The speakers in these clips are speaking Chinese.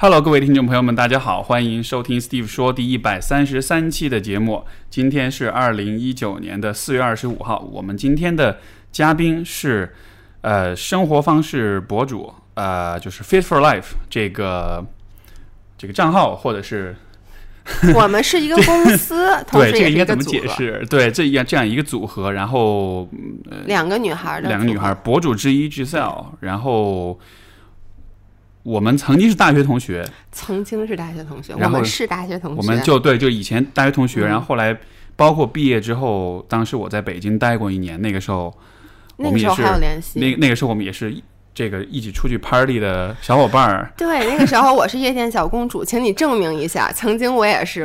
Hello，各位听众朋友们，大家好，欢迎收听 Steve 说第一百三十三期的节目。今天是二零一九年的四月二十五号，我们今天的嘉宾是呃生活方式博主，呃就是 Fit for Life 这个这个账号，或者是 我们是一个公司，同对这个应该怎么解。释？对，这样这样一个组合，然后两个女孩的两个女孩，博主之一 Giselle，然后我们曾经是大学同学，曾经是大学同学，我们是大学同学，我们就对，就以前大学同学，嗯然后后来包括毕业之后，当时我在北京待过一年，那个时候我那个时候们也是还有联系。那那个时候我们也是这个一起出去 party 的小伙伴儿。对，那个时候我是夜店小公主，请你证明一下，曾经我也是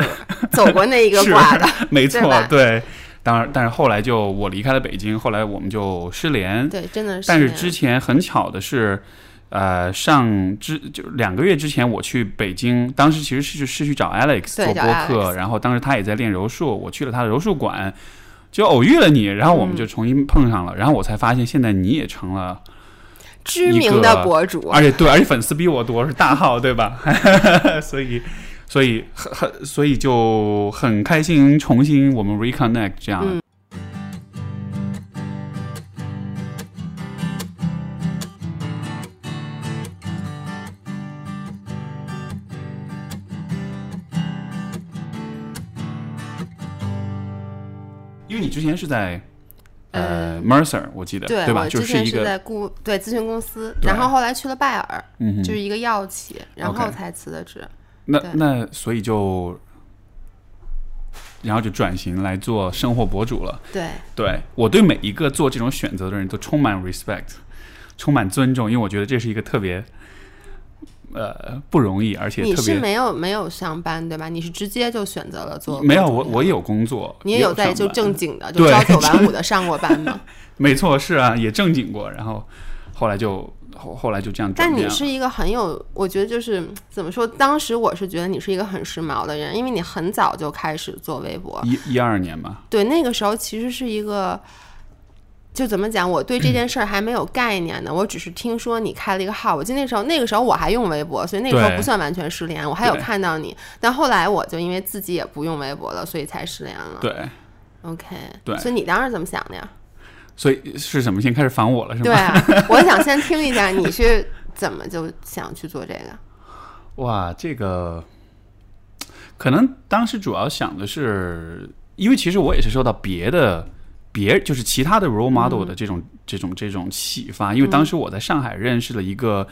走过那一个 是挂的。没错对，对。当然，但是后来就我离开了北京，后来我们就失联。对，真的是。但是之前很巧的是，呃，上之就两个月之前我去北京，当时其实是是去找 Alex 做播客，然后当时他也在练柔术，我去了他的柔术馆，就偶遇了你，然后我嗯们就重新碰上了，然后我才发现现在你也成了，知名的博主，而且对，而且粉丝比我多，是大号对吧？所以。所以很很，所以就很开心，重新我们 reconnect 这样。嗯之前是在呃 Mercer，我记得对吧？就是一个在顾对咨询公司，然后后来去了拜耳，嗯就是一个药企，然后才辞的职。那那所以就，然后就转型来做生活博主了。对，对我对每一个做这种选择的人都充满 respect，充满尊重，因为我觉得这是一个特别呃不容易，而且你特别是没有没有上班对吧？你是直接就选择了做没有我我有工作，你也也有在就正经的，就朝九晚五 的上过班吗？没错是啊，也正经过，然后后来就后后来就这样但。你是一个很有，我觉得就是怎么说？当时我是觉得你是一个很时髦的人，因为你很早就开始做微博。一一二年嘛，对，那个时候其实是一个，就怎么讲？我对这件事儿还没有概念呢，我只是听说你开了一个号。我记得那时候，那个时候我还用微博，所以那个时候不算完全失联，我还有看到你。但后来我就因为自己也不用微博了，所以才失联了。对，OK，对所以你当时怎么想的呀？所以是什么？先开始烦我了是吗？对啊，我想先听一下你是怎么就想去做这个。哇，这个可能当时主要想的是，因为其实我也是受到别的别就是其他的 role model 的这种、这种这种启发，因为当时我在上海认识了一个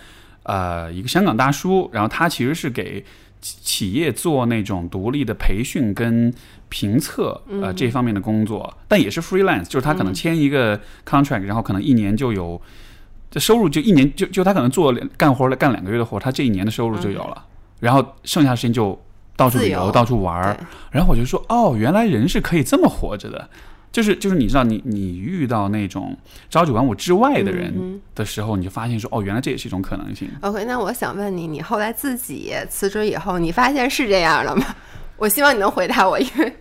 呃一个香港大叔，然后他其实是给企企业做那种独立的培训跟评测呃这方面的工作，但也是 freelance，就是他可能签一个 contract，然后可能一年就有。这收入就一年就就他可能做两干活了干两个月的活，他这一年的收入就有了，然后剩下的时间就到处旅游、到处玩儿。然后我就说，哦，原来人是可以这么活着的，就是就是你知道你你遇到那种朝九晚五之外的人的时候，你就发现说，哦，原来这也是一种可能性。OK，那我想问你，你后来自己辞职以后，你发现是这样了吗？我希望你能回答我，因为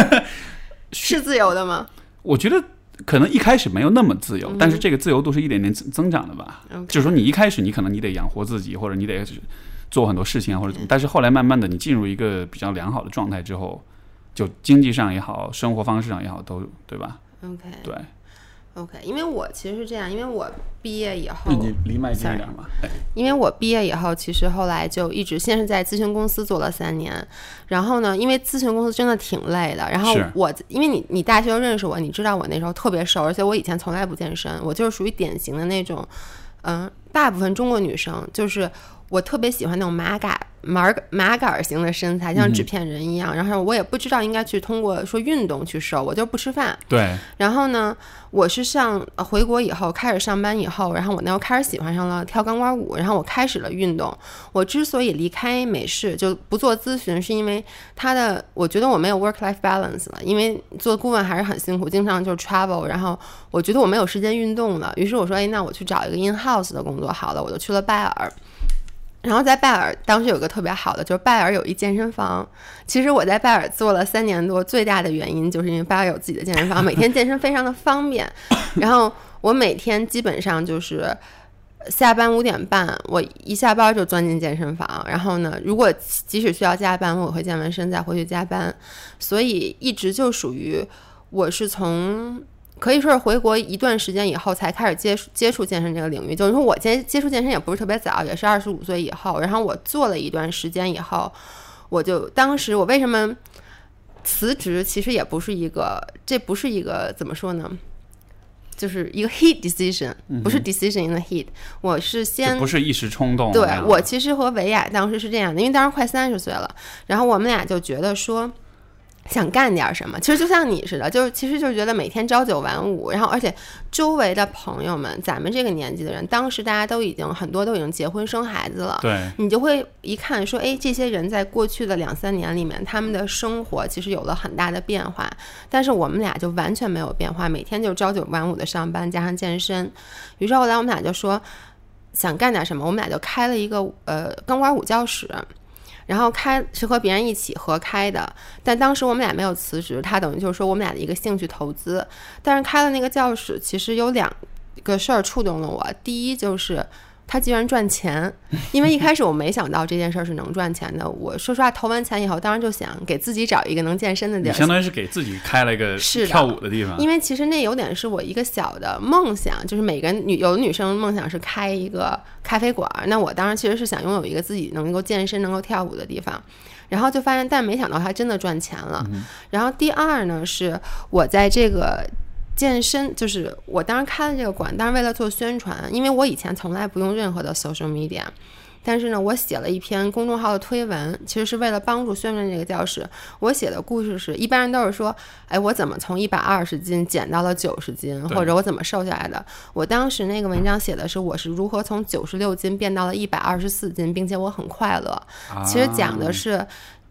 是自由的吗我觉得可能一开始没有那么自由，但是这个自由度是一点点增增长的吧。就是说，你一开始你可能你得养活自己，或者你得做很多事情啊，或者怎么，但是后来慢慢的你进入一个比较良好的状态之后，就经济上也好，生活方式上也好，都对吧？？OK 对，OK，因为我其实是这样，因为我毕业以后，你离麦近一点嘛。哎因为我毕业以后，其实后来就一直先是在咨询公司做了三年，然后呢，因为咨询公司真的挺累的，然后我因为你你大学就认识我，你知道我那时候特别瘦，而且我以前从来不健身，我就是属于典型的那种，嗯、大部分中国女生就是我特别喜欢那种马杆马马杆儿型的身材，像纸片人一样，然后我也不知道应该去通过说运动去瘦，我就不吃饭，对，然后呢，我是上呃回国以后开始上班以后，然后我那时候开始喜欢上了跳钢管舞，然后我开始了运动。我之所以离开美式就不做咨询，是因为他的我觉得我没有 work life balance 了，因为做顾问还是很辛苦，经常就是 travel，然后我觉得我没有时间运动了。于是我说，哎，那我去找一个 in house 的工作好了，我就去了拜耳。然后在拜耳，当时有个特别好的，就是拜耳有一健身房。其实我在拜耳做了三年多，最大的原因就是因为拜耳有自己的健身房，每天健身非常的方便。然后我每天基本上就是下班五点半，我一下班就钻进健身房，然后呢，如果即使需要加班，我会健完身再回去加班，所以一直就属于我是从可以说是回国一段时间以后才开始接触接触健身这个领域。就是说我接接触健身也不是特别早，也是二十五岁以后，然后我做了一段时间以后，我就当时我为什么辞职，其实也不是一个，这不是一个怎么说呢？就是一个 heat decision，不是 decision in the heat。我是先不是一时冲动。对我其实和维亚当时是这样的，因为当时快三十岁了，然后我们俩就觉得说。想干点什么，其实就像你似的，就是其实就是觉得每天朝九晚五，然后而且周围的朋友们，咱们这个年纪的人，当时大家都已经很多都已经结婚生孩子了，对，你就会一看说，哎，这些人在过去的两三年里面，他们的生活其实有了很大的变化，但是我们俩就完全没有变化，每天就朝九晚五的上班加上健身，于是后来我们俩就说想干点什么，我们俩就开了一个呃钢管舞教室。然后开是和别人一起合开的，但当时我们俩没有辞职，他等于就是说我们俩的一个兴趣投资。但是开了那个教室，其实有两个事儿触动了我。第一就是。他居然赚钱，因为一开始我没想到这件事儿是能赚钱的。我说实话，投完钱以后，当然就想给自己找一个能健身的地儿，相当于是给自己开了一个跳舞的地方。因为其实那有点是我一个小的梦想，就是每个女有的女生梦想是开一个咖啡馆，那我当时其实是想拥有一个自己能够健身、能够跳舞的地方。然后就发现，但没想到他真的赚钱了。然后第二呢，是我在这个。健身就是我当时开的这个馆，当然为了做宣传，因为我以前从来不用任何的 social media，但是呢，我写了一篇公众号的推文，其实是为了帮助宣传这个教室。我写的故事是一般人都是说，哎，我怎么从一百二十斤减到了九十斤，或者我怎么瘦下来的。我当时那个文章写的是我是如何从九十六斤变到了一百二十四斤，并且我很快乐。其实讲的是。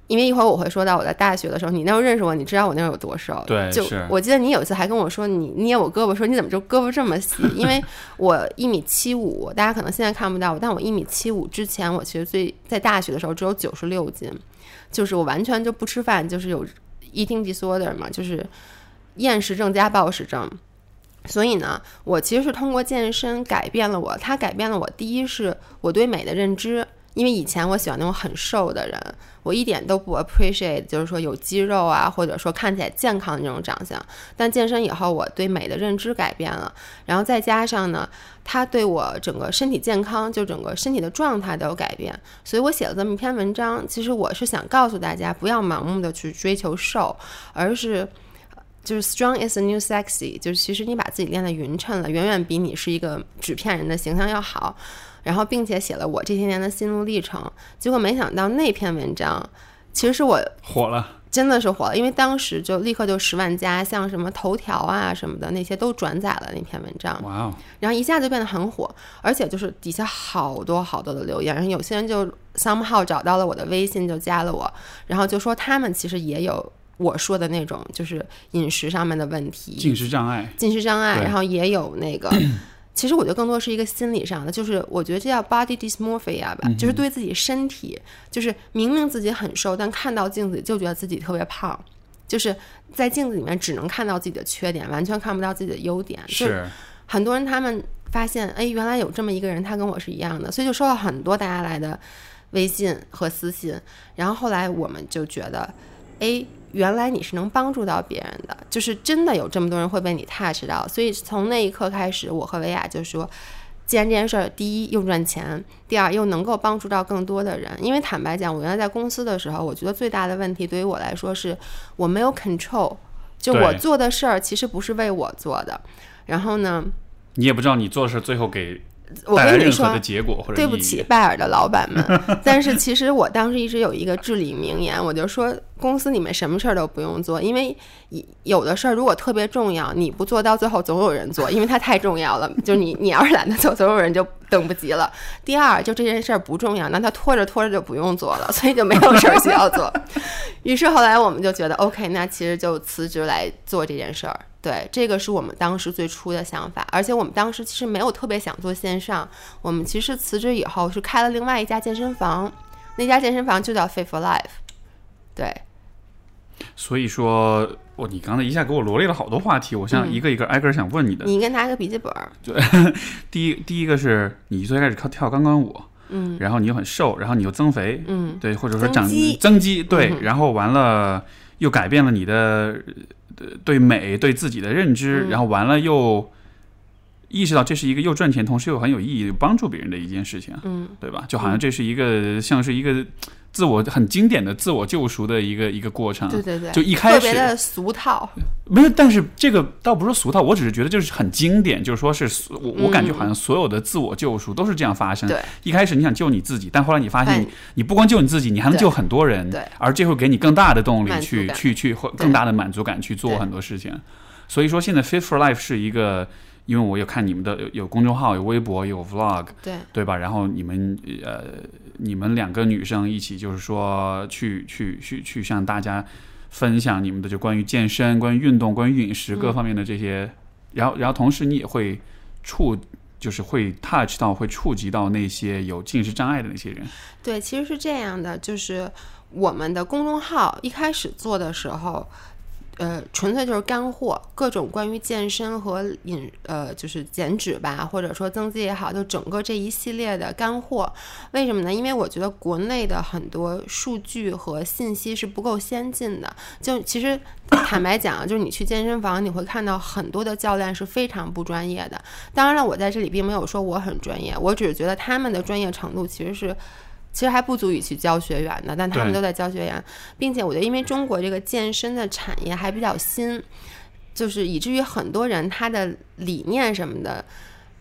因为一会儿我会说到我在大学的时候，你那时候认识我，你知道我那时候有多瘦。对，就我记得你有一次还跟我说，你捏我胳膊，说你怎么就胳膊这么细？因为 我一米七五，大家可能现在看不到我，但我一米七五之前，我其实最在大学的时候只有九十六斤，就是我完全就不吃饭，就是有 eating disorder 嘛，就是厌食症加暴食症。所以呢，我其实是通过健身改变了我，它改变了我。第一是我对美的认知。因为以前我喜欢那种很瘦的人，我一点都不 appreciate，就是说有肌肉啊，或者说看起来健康的那种长相。但健身以后，我对美的认知改变了，然后再加上呢，它对我整个身体健康，就整个身体的状态都有改变。所以我写了这么一篇文章，其实我是想告诉大家，不要盲目的去追求瘦，而是就是 strong is a new sexy，就是其实你把自己练得匀称了，远远比你是一个 纸片人的形象要好。然后，并且写了我这些年的心路历程，结果没想到那篇文章，其实是我火了，真的是火了，因为当时就立刻就十万加，像什么头条啊什么的那些都转载了那篇文章，哇哦，然后一下就变得很火，而且就是底下好多好多的留言，然后有些人就 somehow 找到了我的微信就加了我，然后就说他们其实也有我说的那种就是饮食上面的问题，进食障碍，进食障碍，然后也有那个。其实我觉得更多是一个心理上的，就是我觉得这叫 body dysmorphia 吧，就是对自己身体，就是明明自己很瘦，但看到镜子就觉得自己特别胖，就是在镜子里面只能看到自己的缺点，完全看不到自己的优点。是很多人他们发现，哎，原来有这么一个人，他跟我是一样的，所以就收到很多大家来的微信和私信，然后后来我们就觉得，哎。原来你是能帮助到别人的，就是真的有这么多人会被你 touch 到，所以从那一刻开始，我和维亚就说，既然这件事儿，第一又赚钱，第二又能够帮助到更多的人。因为坦白讲，我原来在公司的时候，我觉得最大的问题对于我来说是我没有 control，就我做的事儿其实不是为我做的。然后呢，你也不知道你做的事最后给。我跟你说，对不起拜耳的老板们，但是其实我当时一直有一个至理名言，我就说公司里面什么事儿都不用做，因为有的事儿如果特别重要，你不做到最后总有人做，因为它太重要了。就你你要是懒得做，总有人就等不及了。第二，就这件事儿不重要，那他拖着拖着就不用做了，所以就没有事儿需要做。于是后来我们就觉得，OK，那其实就辞职来做这件事儿。对，这个是我们当时最初的想法，而且我们当时其实没有特别想做线上，我们其实辞职以后是开了另外一家健身房，那家健身房就叫 Fit for Life。对，所以说，我你刚才一下给我罗列了好多话题，我想一个一个挨个想问你的。你应该拿个笔记本对，第一，第一个是你最开始靠跳钢管舞，嗯。然后你又很瘦，然后你又增肥，嗯。对，或者说长增肌增肌，对，嗯然后完了又改变了你的呃对美对自己的认知，嗯。然后完了又意识到这是一个又赚钱，同时又很有意义、有帮助别人的一件事情，嗯。对吧？就好像这是一个像是一个自我很经典的自我救赎的一个一个过程。对对对，就一开始特别的俗套，没有，但是这个倒不是俗套，我只是觉得就是很经典，就是说是我我感觉好像所有的自我救赎都是这样发生。嗯对。一开始你想救你自己，但后来你发现哎。你你不光救你自己，你还能救很多人，对。而这会给你更大的动力去去去或更大的满足感去做很多事情。所以说现在 Fit for Life 是一个，因为我有看你们的有有公众号、有微博、有 Vlog，对。对吧？然后你们呃，你们两个女生一起，就是说去去去去向大家分享你们的就关于健身、关于运动、关于饮食各方面的这些，然后然后同时你也会触，就是会 touch 到、会触及到那些有进食障碍的那些人。对，其实是这样的，就是我们的公众号一开始做的时候。呃，纯粹就是干货，各种关于健身和饮呃，就是减脂吧，或者说增肌也好，就整个这一系列的干货。为什么呢？因为我觉得国内的很多数据和信息是不够先进的。就其实坦白讲，就是你去健身房，你会看到很多的教练是非常不专业的。当然了，我在这里并没有说我很专业，我只是觉得他们的专业程度其实是。其实还不足以去教学员的，但他们都在教学员，并且我觉得，因为中国这个健身的产业还比较新，就是以至于很多人他的理念什么的，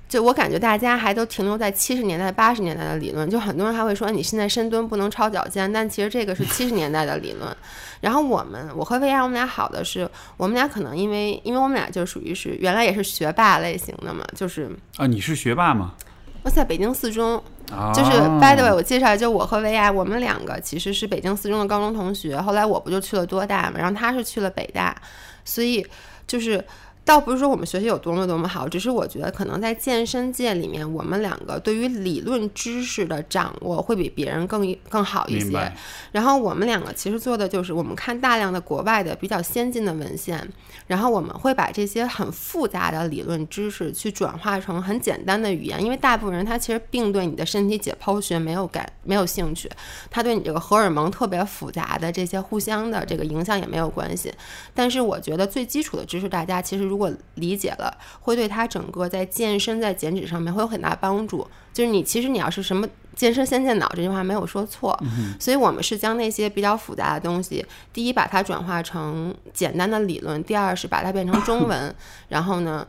就我感觉大家还都停留在七十年代、八十年代的理论，就很多人还会说你现在深蹲不能超脚尖，但其实这个是七十年代的理论。然后我们，我和薇娅，我们俩好的是，我们俩可能因为，因为我们俩就属于是原来也是学霸类型的嘛，就是啊，你是学霸吗？我在北京四中，啊，就是 by the way，我介绍，就我和维娅，我们两个其实是北京四中的高中同学。后来我不就去了多大嘛，然后他是去了北大，所以就是倒不是说我们学习有多么多么好，只是我觉得可能在健身界里面，我们两个对于理论知识的掌握会比别人更更好一些。然后我们两个其实做的就是，我们看大量的国外的比较先进的文献，然后我们会把这些很复杂的理论知识去转化成很简单的语言，因为大部分人他其实并对你的身体解剖学没有感没有兴趣，他对你这个荷尔蒙特别复杂的这些互相的这个影响也没有关系。但是我觉得最基础的知识，大家其实如果理解了，会对他整个在健身、在减脂上面会有很大帮助。就是你其实你要是什么健身先健脑这句话没有说错，所以我们是将那些比较复杂的东西，第一把它转化成简单的理论，第二是把它变成中文，然后呢。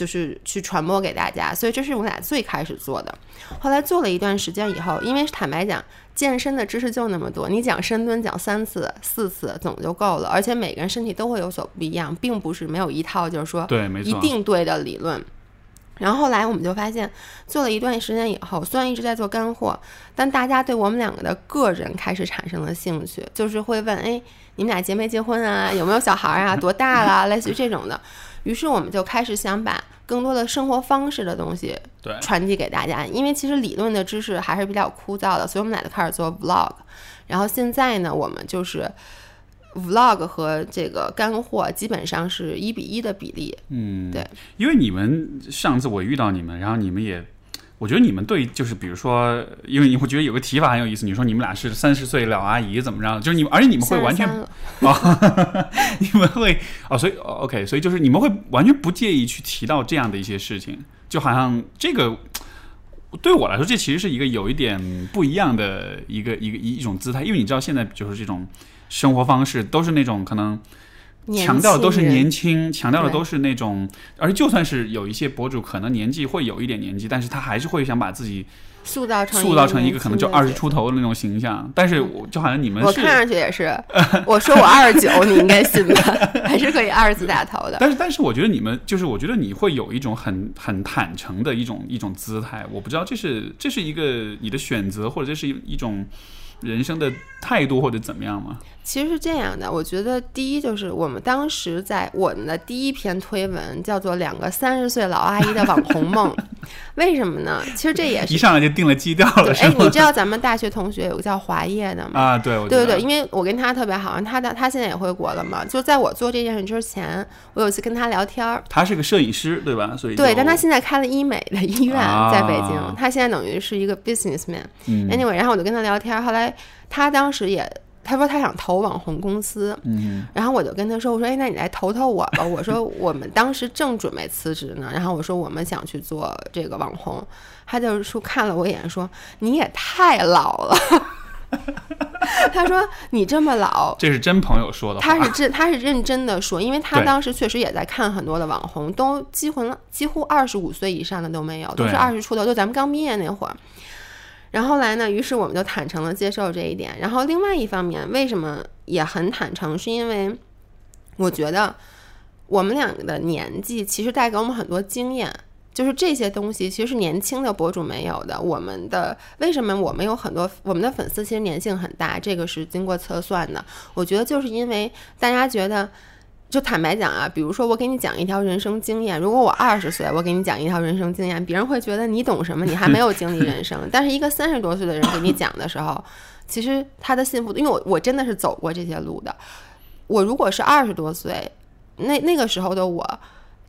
就是去传播给大家，所以这是我俩最开始做的。后来做了一段时间以后，因为坦白讲，健身的知识就那么多，你讲深蹲讲三次、四次总就够了，而且每个人身体都会有所不一样，并不是没有一套就是说一定对的理论。然后后来我们就发现，做了一段时间以后，虽然一直在做干货，但大家对我们两个的个人开始产生了兴趣，就是会问：哎，你们俩结没结婚啊？有没有小孩啊？多大了？类似于这种的。于是我们就开始想把更多的生活方式的东西对，传递给大家，因为其实理论的知识还是比较枯燥的，所以我们俩就开始做 vlog。然后现在呢，我们就是 vlog 和这个干货基本上是一比一的比例。嗯，对，因为你们上次我遇到你们，然后你们也，我觉得你们对就是比如说，因为我觉得有个提法很有意思，你说你们俩是三十岁老阿姨怎么着，就是你们，而且你们会完全33了 哦，你们会哦，所以哦 OK，所以就是你们会完全不介意去提到这样的一些事情，就好像这个对我来说，这其实是一个有一点不一样的一个一个一一种姿态，因为你知道现在就是这种生活方式都是那种可能。年强调的都是年轻，强调的都是那种，而且就算是有一些博主可能年纪会有一点年纪，但是他还是会想把自己塑造成塑造成一个可能就二十。出头的那种形象。但是我就好像你们是，我看上去也是，我说我二十九，你应该信吧，还是可以二十字打头的。但是但是我觉得你们就是，我觉得你会有一种很很坦诚的一种一种姿态。我不知道这是这是一个你的选择，或者这是一一种人生的态度，或者怎么样吗？其实是这样的，我觉得第一就是我们当时在我们的第一篇推文叫做“两个三十岁老阿姨的网红梦”，为什么呢？其实这也是一上来就定了基调了，对，哎，你知道咱们大学同学有个叫华烨的吗？啊，对，对对对，因为我跟他特别好，他的他现在也回国了嘛。就在我做这件事之前，我有一次跟他聊天儿，他是个摄影师，对吧？所以对，但他现在开了医美的医院，在北京，啊他现在等于是一个 businessman。嗯 Anyway，然后我就跟他聊天儿，后来他当时也他说他想投网红公司，嗯然后我就跟他说，我说哎，那你来投投我吧。我说我们当时正准备辞职呢，然后我说我们想去做这个网红，他就说看了我一眼说你也太老了。他说：“你这么老，这是真朋友说的话，他是真，他是认真的说，因为他当时确实也在看很多的网红，都几乎几乎二十五岁以上的都没有，都是二十出头，就咱们刚毕业那会儿。然后来呢，于是我们就坦诚的接受这一点。然后另外一方面，为什么也很坦诚，是因为我觉得我们两个的年纪其实带给我们很多经验。就是这些东西其实是年轻的博主没有的。我们的为什么我们有很多我们的粉丝其实粘性很大，这个是经过测算的。我觉得就是因为大家觉得，就坦白讲啊，比如说我给你讲一条人生经验，如果我二十岁，我给你讲一条人生经验，别人会觉得你懂什么？你还没有经历人生。但是一个三十多岁的人给你讲的时候，其实他的幸福，因为我我真的是走过这些路的。我如果是二十多岁，那那个时候的我。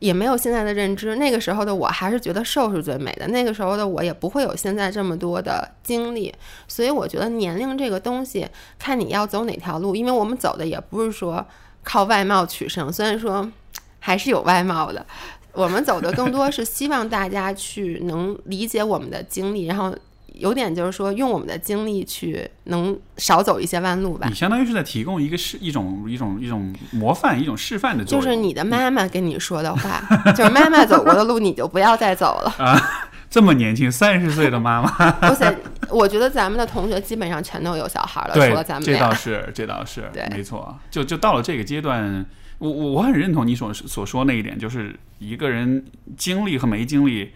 也没有现在的认知，那个时候的我还是觉得瘦是最美的，那个时候的我也不会有现在这么多的经历，所以我觉得年龄这个东西，看你要走哪条路，因为我们走的也不是说靠外貌取胜，虽然说还是有外貌的，我们走的更多是希望大家去能理解我们的经历，然后有点就是说用我们的经历去能少走一些弯路吧你。相当于是在提供一个示一种一种一种模范一种示范的作用，就是你的妈妈跟你说的话，就是妈妈走过的路，你就不要再走了。这么年轻三十岁的妈妈，而且我觉得咱们的同学基本上全都有小孩了，对除了咱，们这倒俩。是这倒是对没错，就就到了这个阶段。我我我很认同你所所说那一点，就是一个人经历和没经历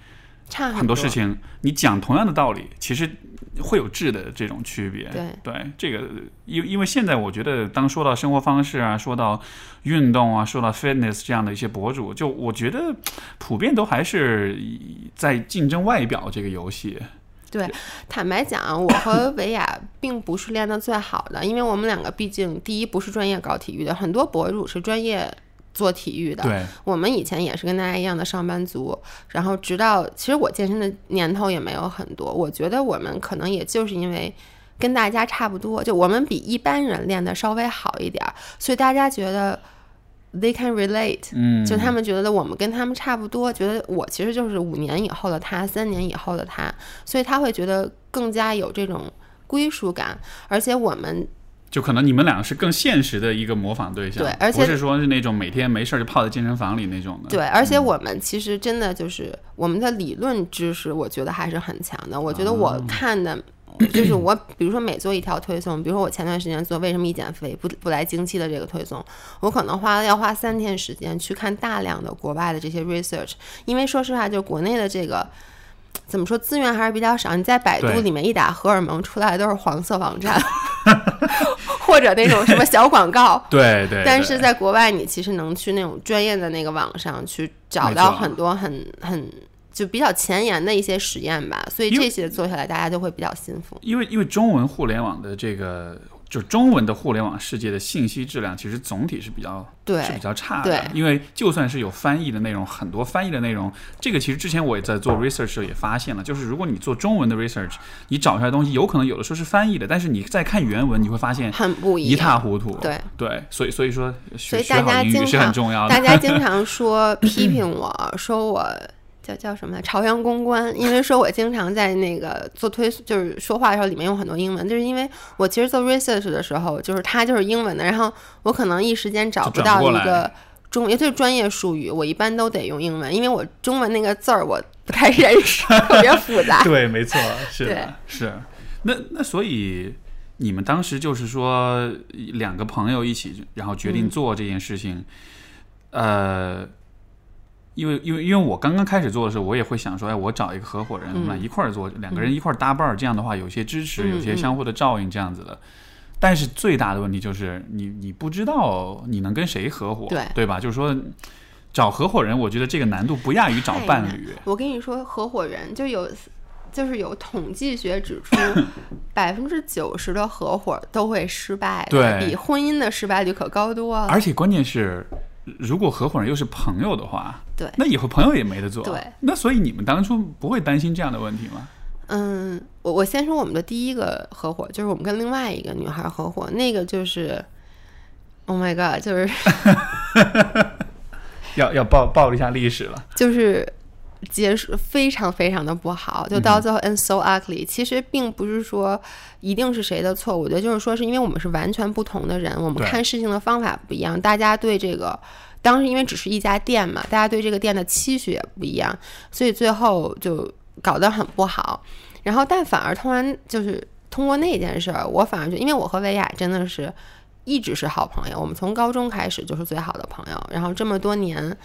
差很多多事情，你讲同样的道理，其实会有质的这种区别。对对这个，因因为现在我觉得，当说到生活方式啊，说到运动啊，说到 fitness 这样的一些博主，就我觉得普遍都还是以在竞争外表这个游戏。对，坦白讲，我和维亚 并不是练得最好的，因为我们两个毕竟第一不是专业搞体育的，很多博主是专业做体育的。对，我们以前也是跟大家一样的上班族，然后直到其实我健身的年头也没有很多，我觉得我们可能也就是因为跟大家差不多，就我们比一般人练的稍微好一点儿，所以大家觉得 they can relate，嗯，就他们觉得我们跟他们差不多，觉得我其实就是五年以后的他，三年以后的他，所以他会觉得更加有这种归属感，而且我们就可能你们俩是更现实的一个模仿对象，对而且不是说是那种每天没事儿就泡在健身房里那种的。对，而且我们其实真的就是我们的理论知识，我觉得还是很强的。我觉得我看的。就是我，比如说每做一条推送，比如说我前段时间做为什么一减肥不不来经期的这个推送，我可能花要花三天时间去看大量的国外的这些 research，因为说实话，就国内的这个怎么说资源还是比较少。你在百度里面一打荷尔蒙出来的都是黄色网站，或者那种什么小广告，对对，但是在国外，你其实能去那种专业的那个网上去找到很多很很就比较前沿的一些实验吧，所以这些做下来，大家就会比较信服。因为因为中文互联网的这个，就中文的互联网世界的信息质量，其实总体是比较对是比较差的。因为就算是有翻译的内容，很多翻译的内容，这个其实之前我也在做 research 的时候也发现了，就是如果你做中文的 research，你找出来的东西有可能有的时候是翻译的，但是你再看原文，你会发现很不一一塌。糊涂。对对，所以所以说学所以大学好英语家经常是很重要的。大家经常说 批评我说我叫叫什么来朝阳公关，因为说我经常在那个做推就是说话的时候里面用很多英文，就是因为我其实做 research 的时候，就是它就是英文的，然后我可能一时间找不到一个中，也就是专业术语，我一般都得用英文，因为我中文那个字儿我不太认识，特别复杂。对，没错，是的，是。那那所以你们当时就是说两个朋友一起，然后决嗯定做这件事情，呃。因为因为因为我刚刚开始做的时候，我也会想说，哎，我找一个合伙人，我们俩一块儿做，两个人一块儿搭伴儿，这样的话有些支持，有些嗯相互的照应，这样子的。但是最大的问题就是你你不知道你能跟谁合伙，对对吧？就是说找合伙人，我觉得这个难度不亚于找伴侣。我跟你说，合伙人就有就是有统计学指出，百分之九十的合伙都会失败，对比婚姻的失败率可高多了。而且关键是，如果合伙人又是朋友的话，对那以后朋友也没得做。对，那所以你们当初不会担心这样的问题吗？嗯，我我先说我们的第一个合伙，就是我们跟另外一个女孩合伙，那个就是，Oh my god，就是 要要报报一下历史了。就是结束非常非常的不好，就到最后 and so ugly。其实并不是说一定是谁的错，我觉得就是说是因为我们是完全不同的人，我们看事情的方法不一样，大家对这个。当时因为只是一家店嘛，大家对这个店的期许也不一样，所以最后就搞得很不好。然后，但反而突然就是通过那件事儿，我反而就因为我和维亚真的是一直是好朋友，我们从高中开始就是最好的朋友，然后这么多年。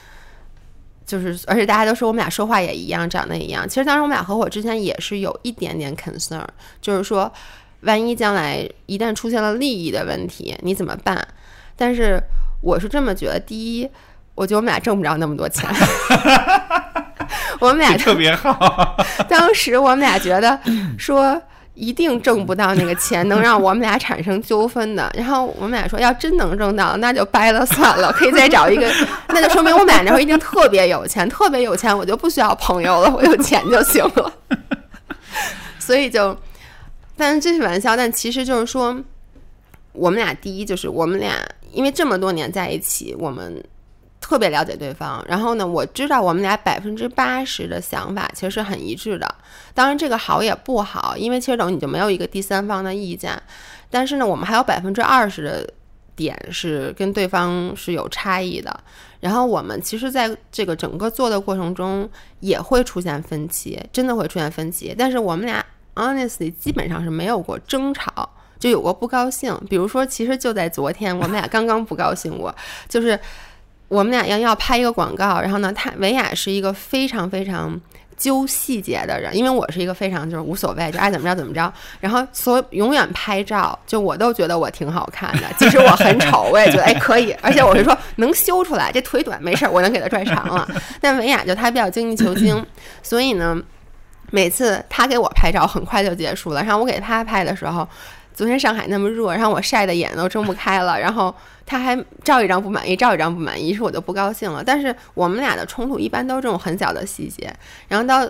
就是，而且大家都说我们俩说话也一样，长得也一样。其实当时我们俩合伙之前也是有一点点 concern，就是说，万一将来一旦出现了利益的问题，你怎么办？但是我是这么觉得：第一，我觉得我们俩挣不着那么多钱。我们俩特别好，当时我们俩觉得说。一定挣不到那个钱，能让我们俩产生纠纷的。然后我们俩说，要真能挣到，那就掰了算了，可以再找一个。那就说明我们俩那时候一定特别有钱，特别有钱，我就不需要朋友了，我有钱就行了。所以就，但是这是玩笑，但其实就是说，我们俩第一就是我们俩因为这么多年在一起，我们。特别了解对方，然后呢，我知道我们俩百分之八十的想法其实是很一致的。当然，这个好也不好，因为其实等于你就没有一个第三方的意见。但是呢，我们还有百分之二十的点是跟对方是有差异的。然后我们其实在这个整个做的过程中也会出现分歧，真的会出现分歧。但是我们俩 honestly 基本上是没有过争吵，就有过不高兴。比如说，其实就在昨天，我们俩刚刚不高兴过，就是。我们俩要要拍一个广告，然后呢，他维雅是一个非常非常揪细节的人，因为我是一个非常就是无所谓，就爱怎么着怎么着。然后所永远拍照，就我都觉得我挺好看的，即使我很丑，我也觉得哎可以。而且我是说能修出来，这腿短没事儿，我能给它拽长了。但维雅就他比较精益求精，所以呢，每次他给我拍照很快就结束了，然后我给他拍的时候。昨天上海那么热，然后我晒的眼都睁不开了，然后他还照一张不满意，照一张不满意，于是我就不高兴了。但是我们俩的冲突一般都是这种很小的细节，然后到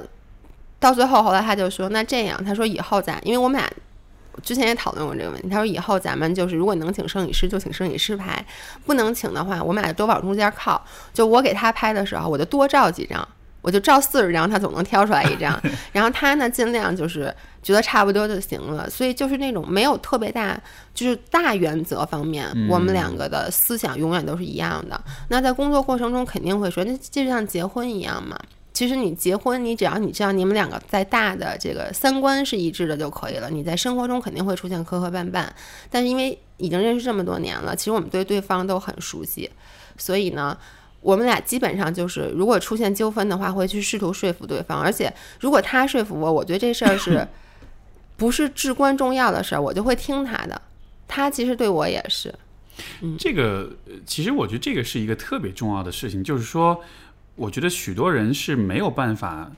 到最后，后来他就说：“那这样，他说以后咱，因为我们俩之前也讨论过这个问题，他说以后咱们就是如果能请摄影师就请摄影师拍，不能请的话，我们俩多往中间靠。就我给他拍的时候，我就多照几张。”我就照四十张，他总能挑出来一张。然后他呢，尽量就是觉得差不多就行了。所以就是那种没有特别大，就是大原则方面，我们两个的思想永远都是一样的。那在工作过程中肯定会说，那就像结婚一样嘛。其实你结婚，你只要你知道你们两个在大的这个三观是一致的就可以了。你在生活中肯定会出现磕磕绊绊，但是因为已经认识这么多年了，其实我们对对方都很熟悉，所以呢。我们俩基本上就是，如果出现纠纷的话，会去试图说服对方。而且，如果他说服我，我觉得这事儿是 不是至关重要的事儿，我就会听他的。他其实对我也是。嗯，这个其实我觉得这个是一个特别重要的事情，就是说，我觉得许多人是没有办法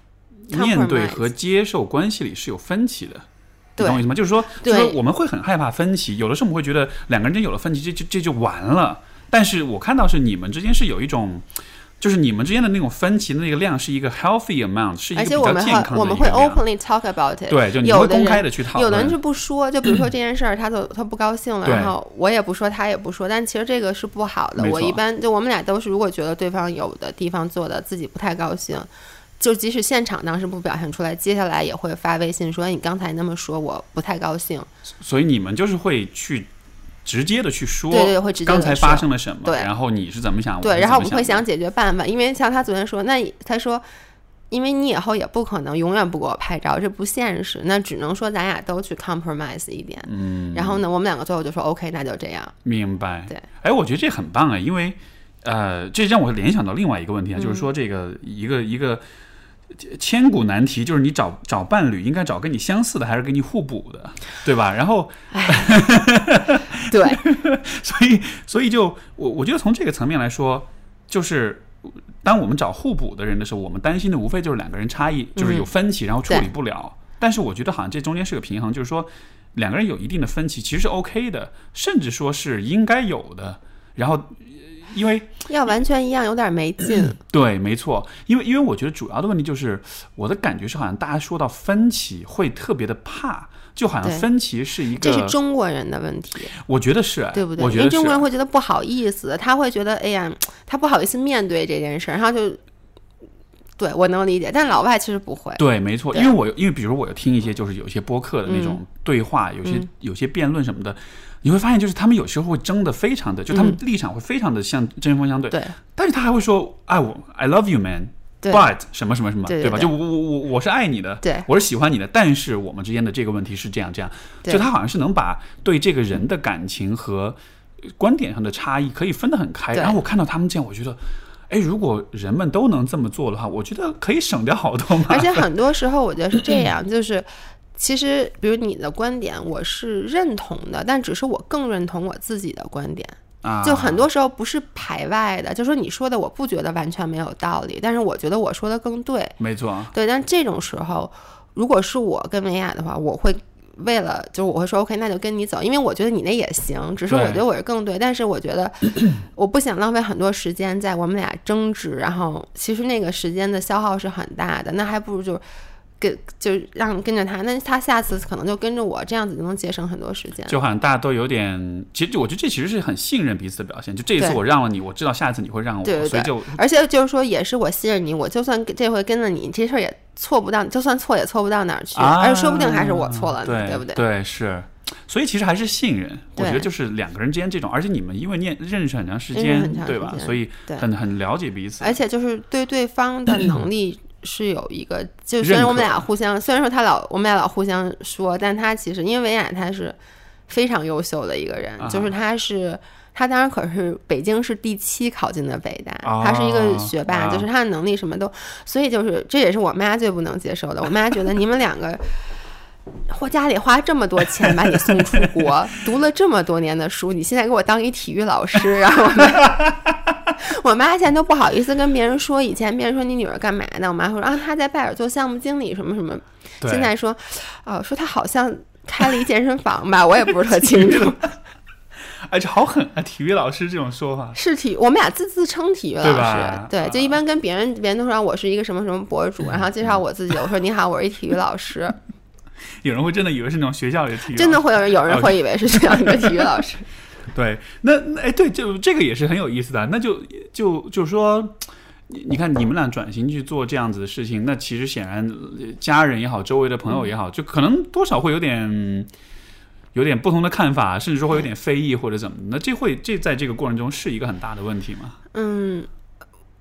面对和接受关系里是有分歧的。你懂我意思吗？就是说，就是说我们会很害怕分歧，有的时候我们会觉得两个人真有了分歧，这就这就完了。但是我看到是你们之间是有一种，就是你们之间的那种分歧的那个量是一个 healthy amount，是一个比较健康的我们会 openly talk about it。对，就你会公开的去讨论。有的人是不说，就比如说这件事儿，他就他不高兴了，然后我也不说，他也不说。但其实这个是不好的。我一般就我们俩都是，如果觉得对方有的地方做的自己不太高兴，就即使现场当时不表现出来，接下来也会发微信说：“你刚才那么说，我不太高兴。”所以你们就是会去。直接的去说，对对，会直接刚才发生了什么？对，然后你是怎么想？对，然后我们会想解决办法，因为像他昨天说，那他说，因为你以后也不可能永远不给我拍照，这不现实，那只能说咱俩都去 compromise 一点。嗯，然后呢，我们两个最后就说 OK，那就这样。明白。对，哎，我觉得这很棒啊，因为呃，这让我联想到另外一个问题啊，就是说这个一个一个。千古难题就是你找找伴侣，应该找跟你相似的，还是跟你互补的，对吧？然后，对，所以所以就我我觉得从这个层面来说，就是当我们找互补的人的时候，我们担心的无非就是两个人差异就是有分歧，然后处理不了。但是我觉得好像这中间是个平衡，就是说两个人有一定的分歧，其实是 OK 的，甚至说是应该有的。然后，呃因为要完全一样有点没劲。对，没错，因为因为我觉得主要的问题就是我的感觉是，好像大家说到分歧会特别的怕，就好像分歧是一个，这是中国人的问题，我觉得是，对不对？我觉得因为中国人。会觉得不好意思，他会觉得哎呀，他不好意思面对这件事儿，然后就，对我能理解，但老外其实不会。对，没错，因为我因为比如我有听一些就是有一些播客的那种嗯对话，有些嗯。有些辩论什么的，你会发现就是他们有时候会争得非常的，就他们立场会非常的像针锋相对，嗯对但是他还会说，哎，我 I love you man。对 But 什么什么什么，吧？对对对就我我我我是爱你的，对我是喜欢你的，但是我们之间的这个问题是这样这样，就他好像是能把对这个人的感情和观点上的差异可以分得很开。对然后我看到他们这样，我觉得，哎，如果人们都能这么做的话，我觉得可以省掉好多麻烦。而且很多时候我觉得是这样，就是其实比如你的观点我是认同的，但只是我更认同我自己的观点。啊，就很多时候不是排外的，就说你说的我不觉得完全没有道理，但是我觉得我说的更对。没错，对，但这种时候，如果是我跟维亚的话，我会为了就是我会说 OK，那就跟你走，因为我觉得你那也行，只是我觉得我是更对，但是我觉得 我不想浪费很多时间在我们俩争执，然后其实那个时间的消耗是很大的，那还不如就。跟就让跟着他，那他下次可能就跟着我，这样子就能节省很多时间。就好像大家都有点，其实我觉得这其实是很信任彼此的表现。就这一次我让了你，我知道下一次你会让我，对对对所以就而且就是说，也是我信任你，我就算这回跟了你，这事儿也错不到，就算错也错不到哪儿去，啊，而说不定还是我错了呢，对不对？对，是。所以其实还是信任，我觉得就是两个人之间这种，而且你们因为念认识很长时间对吧？所以很很了解彼此。而且就是对对方的 能力是有一个，就虽然我们俩互相，虽然说他老我们俩老互相说，但他其实因为维亚他是非常优秀的一个人，啊就是他是。他当然可是北京市第七考进的北大，哦他是一个学霸，啊就是他的能力什么都，所以就是这也是我妈最不能接受的。我妈觉得你们两个或家里花这么多钱把你送出国，读了这么多年的书，你现在给我当一体育老师，然后我妈，我妈现在都不好意思跟别人说，以前别人说你女儿干嘛呢？我妈会说啊，她在拜耳做项目经理什么什么。现在说，哦，说她好像开了一健身房吧，我也不是特清楚。而且好狠啊！体育老师这种说法，是体，我们俩自自称体育老师，吧对，就一般跟别人，别人都说我是一个什么什么博主，然后介绍我自己，我说你好，我是一体育老师，有人会真的以为是那种学校里的体育，真的会有人有人会以为是这样一个体育老师。对，那那哎，对，就这个也是很有意思的。那就就就是说，你你看你们俩转型去做这样子的事情，那其实显然呃家人也好，周围的朋友也好，就可能多少会有点有点不同的看法，甚至说会有点非议或者怎么的。那这会这在这个过程中是一个很大的问题吗？嗯，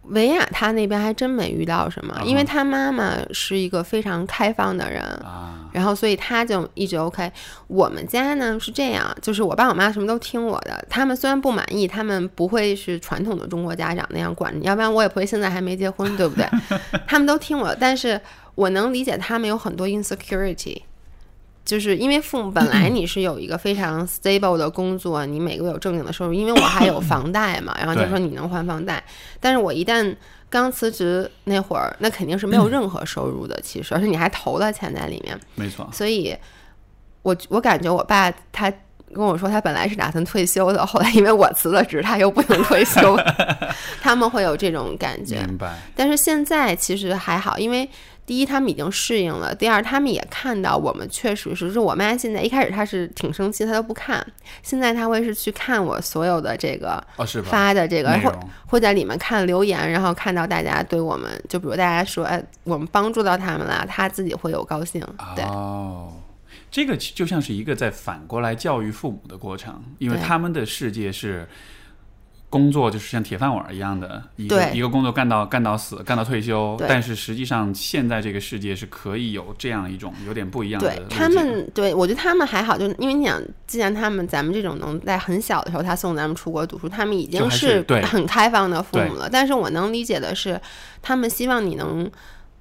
维亚他那边还真没遇到什么，因为啊他妈妈是一个非常开放的人，啊，然后所以他就一直 OK。我们家呢是这样，就是我爸我妈什么都听我的，他们虽然不满意，他们不会是传统的中国家长那样管你，要不然我也不会现在还没结婚，对不对？他们都听我，但是我能理解他们有很多 insecurity。就是因为父母本来 你是有一个非常 stable 的工作，你每个月有正经的收入，因为我还有房贷嘛，然后就说你能还房贷，但是我一旦刚辞职那会儿，那肯定是没有任何收入的，其实，而且你还投了钱在里面，没错，所以我我感觉我爸他跟我说，他本来是打算退休的，后来因为我辞了职，他又不能退休，他们会有这种感觉。明白。但是现在其实还好，因为第一他们已经适应了，第二他们也看到我们确实是，就是我妈现在一开始她是挺生气，她都不看，现在她会是去看我所有的这个？发的这个，会会在里面看留言，然后看到大家对我们，就比如大家说，哎，我们帮助到他们了，他自己会有高兴，对。哦，这个就像是一个在反过来教育父母的过程，因为他们的世界是工作就是像铁饭碗一样的，一个一个工作干到干到死，干到退休。但是实际上，现在这个世界是可以有这样一种有点不一样的对他们，对我觉得他们还好，就因为你想，既然他们咱们这种能在很小的时候他送咱们出国读书，他们已经是很开放的父母了。但是我能理解的是，他们希望你能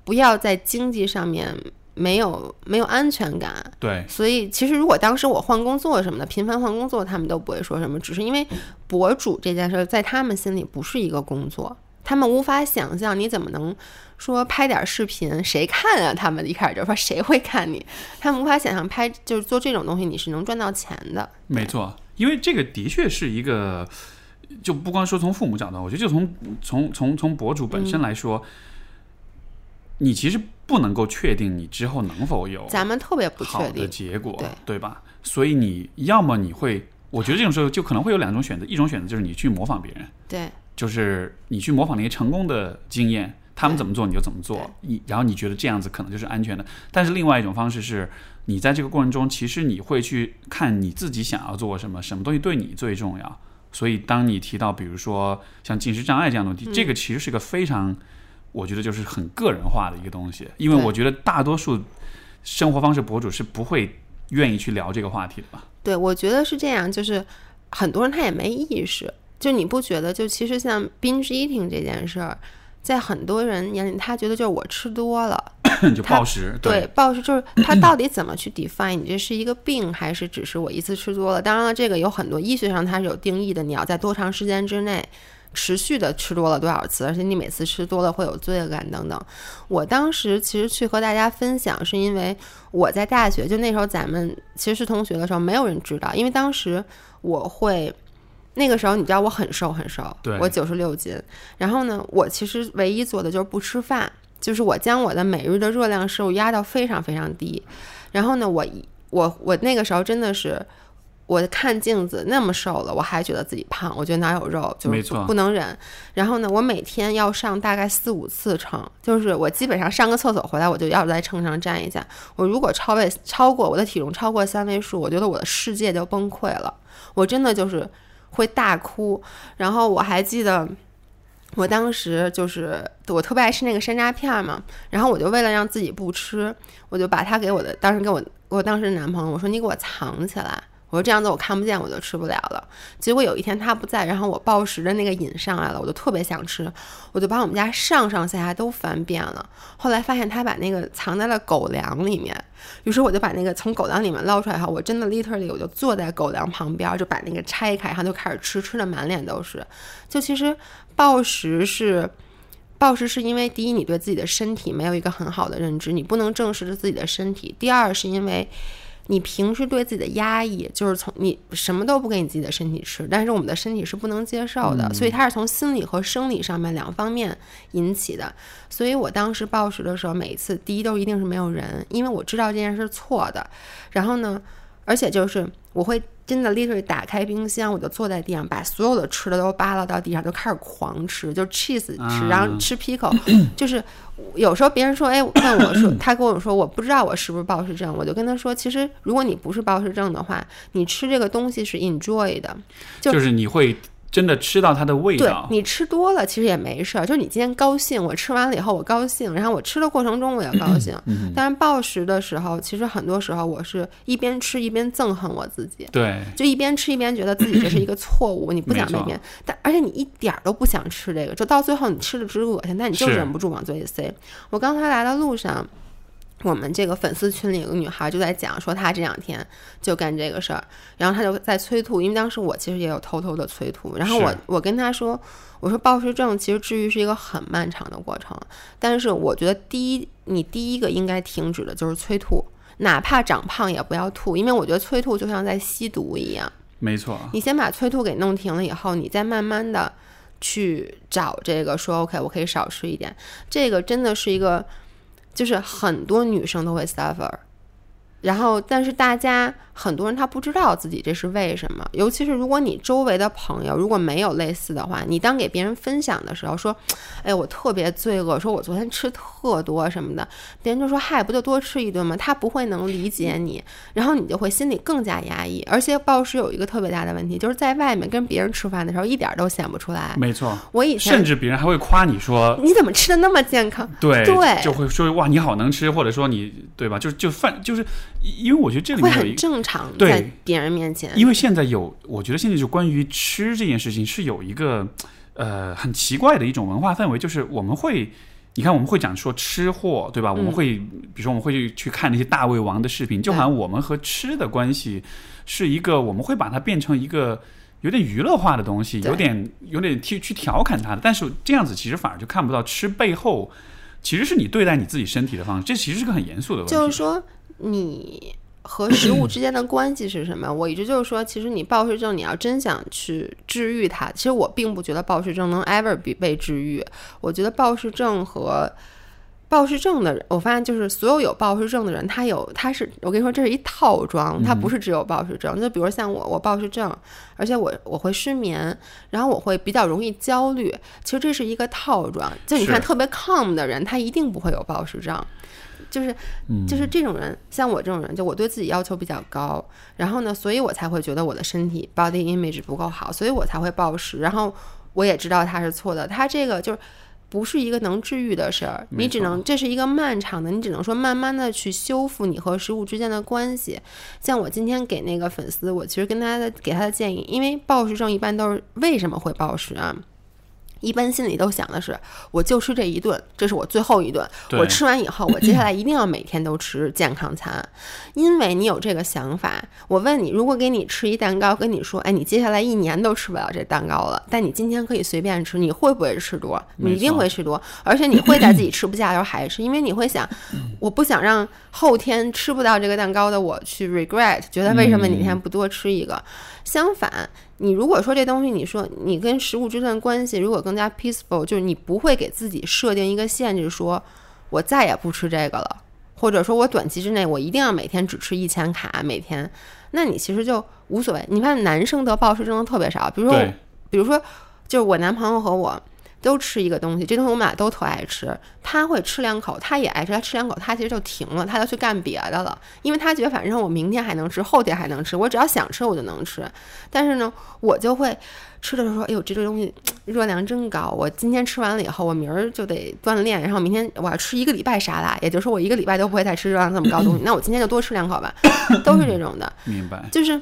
不要在经济上面没有没有安全感。对所以其实如果当时我换工作什么的，频繁换工作，他们都不会说什么，只是因为博主这件事儿在他们心里不是一个工作。他们无法想象你怎么能说拍点视频，谁看啊？他们一开始就说谁会看你？他们无法想象拍就是做这种东西你是能赚到钱的。没错，因为这个的确是一个，就不光说从父母角度，我觉得就从从从从博主本身来说，你其实不能够确定你之后能否有咱们特别不好的确定，结果，对对吧？所以你要么你会，我觉得这种时候就可能会有两种选择，一种选择就是你去模仿别人，对就是你去模仿那些成功的经验，他们怎么做你就怎么做，你然后你觉得这样子可能就是安全的。但是另外一种方式是，你在这个过程中，其实你会去看你自己想要做什么，什么东西对你最重要。所以当你提到比如说像进食障碍这样的问题，这个其实是个非常，我觉得就是很个人化的一个东西，因为我觉得大多数生活方式博主是不会愿意去聊这个话题的吧。对，我觉得是这样，就是很多人他也没意识，就你不觉得？就其实像 binge eating 这件事儿，在很多人眼里，他觉得就是我吃多了，就暴食，对，暴食就是他到底怎么去 define 你这是一个病，还是只是我一次吃多了？当然了，这个有很多医学上它是有定义的，你要在多长时间之内持续的吃多了多少次，而且你每次吃多了会有罪恶感等等。我当时其实去和大家分享，是因为我在大学，就那时候咱们其实是同学的时候，没有人知道，因为当时我会。那个时候你知道我很瘦很瘦，我九十六斤。然后呢，我其实唯一做的就是不吃饭，就是我将我的每日的热量摄入压到非常非常低。然后呢，我一我我那个时候真的是，我看镜子那么瘦了，我还觉得自己胖，我觉得哪有肉就是没错不不能忍。然后呢，我每天要上大概四五次称，就是我基本上上个厕所回来，我就要在秤上站一下。我如果超位超过我的体重超过三位数，我觉得我的世界就崩溃了，我真的就是会大哭。然后我还记得。我当时就是我特别爱吃那个山楂片儿嘛，然后我就为了让自己不吃，我就把它给我的当时给我我当时的男朋友我说你给我藏起来，我说这样子我看不见我就吃不了了。结果有一天他不在，然后我暴食的那个瘾上来了，我就特别想吃，我就把我们家上上下下都翻遍了。后来发现他把那个藏在了狗粮里面，于是我就把那个从狗粮里面捞出来后，我真的 literally 我就坐在狗粮旁边，就把那个拆开，然后就开始吃，吃的满脸都是。就其实暴食是。暴食是因为第一，你对自己的身体没有一个很好的认知，你不能正视着自己的身体；第二，是因为你平时对自己的压抑，就是从你什么都不给你自己的身体吃，但是我们的身体是不能接受的，所以它是从心理和生理上面两方面引起的。所以我当时暴食的时候，每一次第一都一定是没有人，因为我知道这件事是错的。然后呢，而且就是我会真的 literally 打开冰箱，我就坐在地上，把所有的吃的都扒拉到地上，就开始狂吃，就 cheese 吃，啊。然后吃 pickle，就是有时候别人说，哎，问我说，他跟我说，我不知道我是不是暴食症，我就跟他说，其实如果你不是暴食症的话，你吃这个东西是 enjoy 的，就就是你会真的吃到它的味对道。你吃多了其实也没事儿，就是你今天高兴，我吃完了以后我高兴，然后我吃的过程中我也高兴。嗯但是暴食的时候，其实很多时候我是一边吃一边憎恨我自己。对，就一边吃一边觉得自己这是一个错误，你不想没错那边，但而且你一点儿都不想吃这个，就到最后你吃的只恶心，但你就忍不住往嘴里塞。我刚才来的路上，我们这个粉丝群里有个女孩就在讲说她这两天就干这个事儿，然后她就在催吐，因为当时我其实也有偷偷的催吐，然后我我跟她说，我说暴食症其实治愈是一个很漫长的过程，但是我觉得第一你第一个应该停止的就是催吐。哪怕长胖也不要吐，因为我觉得催吐就像在吸毒一样。没错，你先把催吐给弄停了以后，你再慢慢的去找这个说 OK，我可以少吃一点。这个真的是一个，就是很多女生都会 suffer。然后，但是大家很多人他不知道自己这是为什么，尤其是如果你周围的朋友如果没有类似的话，你当给别人分享的时候说，哎，我特别罪恶，说我昨天吃特多什么的，别人就说嗨，不就多吃一顿吗？他不会能理解你，然后你就会心里更加压抑。而且暴食有一个特别大的问题，就是在外面跟别人吃饭的时候一点都显不出来。没错，我以前甚至别人还会夸你说，你怎么吃的那么健康？对对就会说哇你好能吃，或者说你对吧？就就饭就是，因为我觉得这里面有一正常，对在别人面前。因为现在有，我觉得现在就关于吃这件事情是有一个呃很奇怪的一种文化氛围，就是我们会。你看，我们会讲说吃货，对吧？我们会，比如说，我们会去去看那些大胃王的视频，就好像我们和吃的关系是一个，我们会把它变成一个有点娱乐化的东西，有点有点去去调侃它的，但是这样子其实反而就看不到吃背后其实是你对待你自己身体的方式，这其实是个很严肃的问题。就是说你和食物之间的关系是什么？我一直就是说，其实你暴食症，你要真想去治愈它，其实我并不觉得暴食症能 ever 被被治愈。我觉得暴食症和暴食症的人，我发现就是所有有暴食症的人，他有他是我跟你说，这是一套装，他不是只有暴食症。就比如像我，我暴食症，而且我我会失眠，然后我会比较容易焦虑。其实这是一个套装。就你看特别 calm 的人，他一定不会有暴食症。就是就是这种人，像我这种人，就我对自己要求比较高，然后呢，所以我才会觉得我的身体 body image 不够好，所以我才会暴食。然后我也知道他是错的，他这个就是不是一个能治愈的事儿，你只能这是一个漫长的，你只能说慢慢的去修复你和食物之间的关系。像我今天给那个粉丝，我其实跟他的给他的建议，因为暴食症一般都是为什么会暴食啊？一般心里都想的是，我就吃这一顿，这是我最后一顿。我吃完以后，我接下来一定要每天都吃健康餐，因为你有这个想法。我问你，如果给你吃一蛋糕，跟你说，哎，你接下来一年都吃不了这蛋糕了，但你今天可以随便吃，你会不会吃多？你一定会吃多，而且你会在自己吃不下的时候还吃，因为你会想，我不想让后天吃不到这个蛋糕的我去 regret，觉得为什么你那天不多吃一个？相反，你如果说这东西，你说你跟食物之间的关系如果更加 peaceful，就是你不会给自己设定一个限制，说我再也不吃这个了，或者说我短期之内我一定要每天只吃一千卡每天，那你其实就无所谓。你看男生得暴食症的特别少，比如说，比如说，就是我男朋友和我都吃一个东西，这东西我们俩都特爱吃，他会吃两口，他也爱吃，他吃两口，他其实就停了，他就去干别的了，因为他觉得反正我明天还能吃，后天还能吃，我只要想吃我就能吃。但是呢，我就会吃的时候说，哎呦，这个东西热量真高，我今天吃完了以后，我明儿就得锻炼，然后明天我要吃一个礼拜沙拉，也就是说我一个礼拜都不会再吃热量这么高的东西，那我今天就多吃两口吧，都是这种的。明白。就是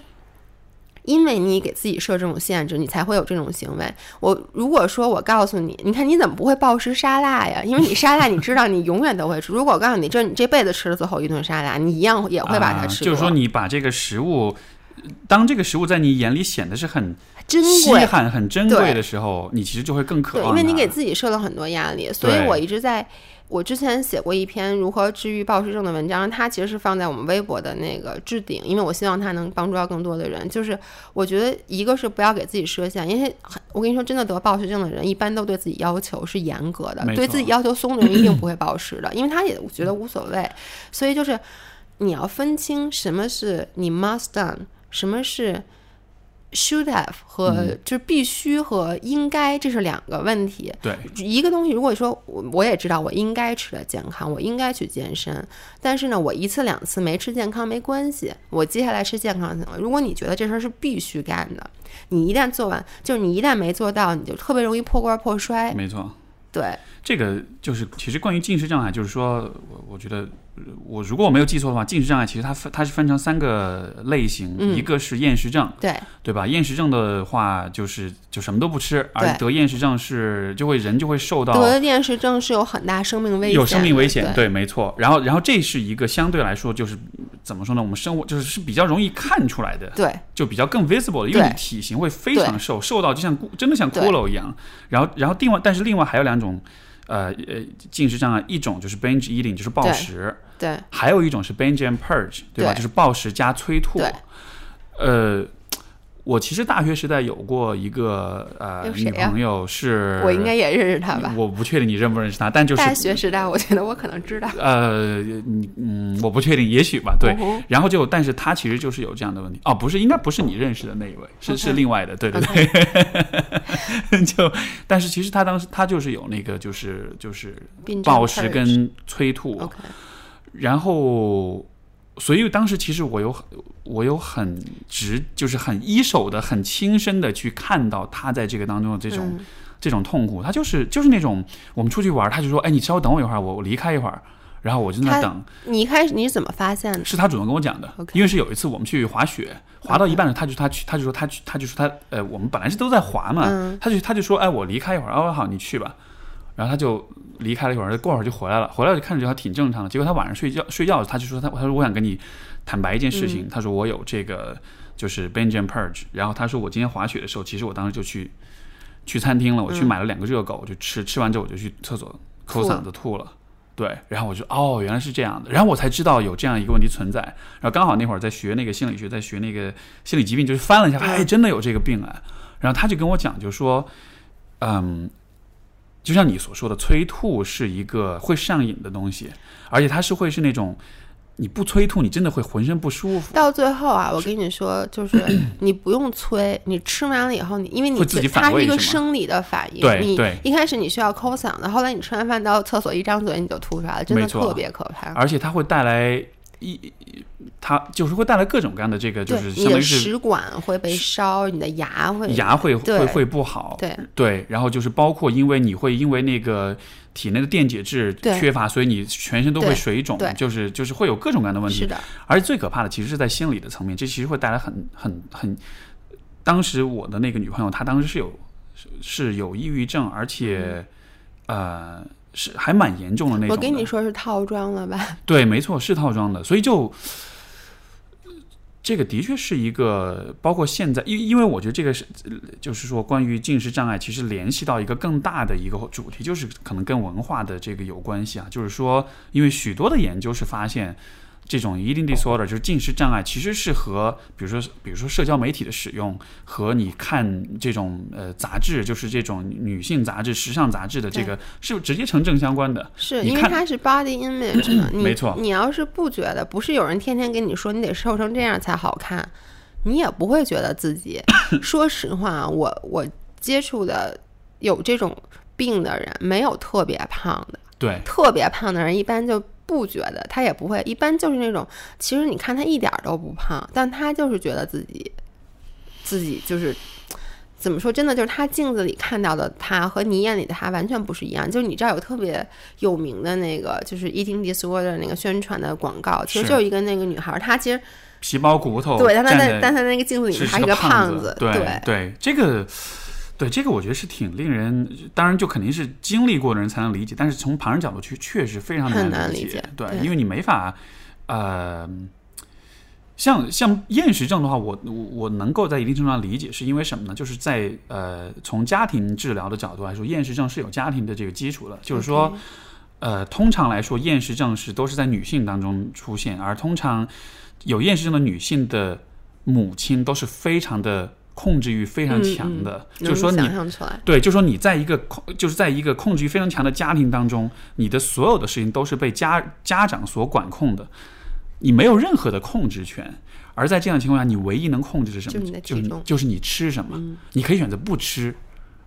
因为你给自己设这种限制，你才会有这种行为。我如果说我告诉你，你看你怎么不会暴食沙拉呀？因为你沙拉你知道你永远都会吃。如果我告诉你，这是你这辈子吃的最后一顿沙拉，你一样也会把它啊吃、就是说，你把这个食物，当这个食物在你眼里显得是很珍贵。稀罕、很珍贵的时候，你其实就会更渴对，望对。因为你给自己设了很多压力，所以我一直在。我之前写过一篇如何治愈暴食症的文章，它其实是放在我们微博的那个置顶，因为我希望它能帮助到更多的人。就是我觉得一个是不要给自己设限，因为很我跟你说，真的得暴食症的人一般都对自己要求是严格的，对自己要求松的人一定 不会暴食的，因为他也觉得无所谓。所以就是你要分清什么是你 must done，什么是 should have 和嗯就是必须和应该，这是两个问题。对，一个东西，如果说我我也知道我应该吃的健康，我应该去健身，但是呢，我一次两次没吃健康没关系，我接下来吃健康就行了。如果你觉得这事儿是必须干的，你一旦做完，就是你一旦没做到，你就特别容易破罐破摔。没错。对，这个就是其实关于进食障碍，就是说我我觉得呃我如果我没有记错的话，进食障碍其实它分它是分成三个类型，嗯一个是厌食症，对，对吧？厌食症的话就是就什么都不吃，而得厌食症是就会人就会受到得厌食症是有很大生命危险，有生命危险，对，对，没错。然后然后这是一个相对来说就是怎么说呢？我们生活就是是比较容易看出来的，对就比较更 visible 的，因为你体型会非常瘦，瘦到就像真的像骷髅一样。然后然后另外但是另外还有两种。呃呃，进食障碍一种就是 binge eating，就是暴食；对还有一种是 binge and purge，对吧？对就是暴食加催吐对。呃，我其实大学时代有过一个呃女朋友是，我应该也认识她吧？我不确定你认不认识她，但就是大学时代，我觉得我可能知道。呃，你嗯，我不确定，也许吧，对。嗯然后就，但是她其实就是有这样的问题哦，不是，应该不是你认识的那一位，是是另外的，对对对。就，但是其实他当时他就是有那个就是就是暴食跟催吐，OK，然后，所以当时其实我有我有很直，就是很一手的、很亲身的去看到他在这个当中的这种、嗯这种痛苦。他就是就是那种我们出去玩，他就说：“哎，你稍微等我一会儿，我我离开一会儿。”然后我就在那等，你一开始你是怎么发现的？是他主动跟我讲的因为是有一次我们去滑雪，滑到一半的他就他去他就说他去他就说他呃我们本来是都在滑嘛，嗯他就他就说哎我离开一会儿哦好你去吧，然后他就离开了一会儿，过会儿就回来了，回来就看着就还挺正常的，结果他晚上睡觉睡觉他就说他他说我想跟你坦白一件事情，他说我有这个就是 Benjamin Purge，然后他说我今天滑雪的时候，其实我当时就去去餐厅了，我去买了两个热狗，我就吃，吃完之后我就去厕所抠嗓子吐了。对，然后我就哦，原来是这样的，然后我才知道有这样一个问题存在。然后刚好那会儿在学那个心理学，在学那个心理疾病，就是翻了一下，哎，真的有这个病啊。然后他就跟我讲，就说，嗯，就像你所说的，催吐是一个会上瘾的东西，而且它是会是那种。你不催吐，你真的会浑身不舒服。到最后啊，我跟你说，就是 你不用催，你吃完了以后，你因为你它是一个生理的反应。对对。一开始你需要抠嗓子，后来你吃完饭到厕所一张嘴你就吐出来了，真的特别可怕。而且它会带来一，它就是会带来各种各样的这个，就是相当于是食管会被烧，你的牙会牙会会会不好。对对。然后就是包括因为你会因为那个。体内的电解质缺乏，所以你全身都会水肿，就是就是会有各种各样的问题。是的，而且最可怕的其实是在心理的层面，这其实会带来很很很。当时我的那个女朋友，她当时是有是有抑郁症，而且呃是还蛮严重的那种。我跟你说是套装了吧？对，没错，是套装的，所以就。这个的确是一个，包括现在，因因为我觉得这个是，就是说关于进食障碍，其实联系到一个更大的一个主题，就是可能跟文化的这个有关系啊。就是说，因为许多的研究是发现。这种 eating disorder 就是进食障碍，其实是和比如说，比如说社交媒体的使用和你看这种呃杂志，就是这种女性杂志、时尚杂志的这个，是直接成正相关的。是因为它是 body image 嘛？没错。你要是不觉得，不是有人天天跟你说你得瘦成这样才好看，你也不会觉得自己。说实话，我我接触的有这种病的人，没有特别胖的。对。特别胖的人一般就。不觉得他也不会，一般就是那种，其实你看他一点都不胖，但他就是觉得自己，自己就是怎么说，真的就是他镜子里看到的他和你眼里的他完全不是一样。就是你知道有特别有名的那个，就是 eating disorder 那个宣传的广告，其实就是一个那个女孩，她其实皮包骨头，对，但她在但她那个镜子里面是一个胖子，对对，这个。对这个，我觉得是挺令人，当然就肯定是经历过的人才能理解，但是从旁人角度去，确实非常难理解。对，因为你没法，呃，像像厌食症的话，我我我能够在一定程度上理解，是因为什么呢？就是在呃，从家庭治疗的角度来说，厌食症是有家庭的这个基础的，就是说，呃，通常来说，厌食症是都是在女性当中出现，而通常有厌食症的女性的母亲都是非常的。控制欲非常强的，就是说你对，就是说你在一个控，就是在一个控制欲非常强的家庭当中，你的所有的事情都是被家家长所管控的，你没有任何的控制权。而在这样的情况下，你唯一能控制是什么？就是就是你吃什么，你可以选择不吃。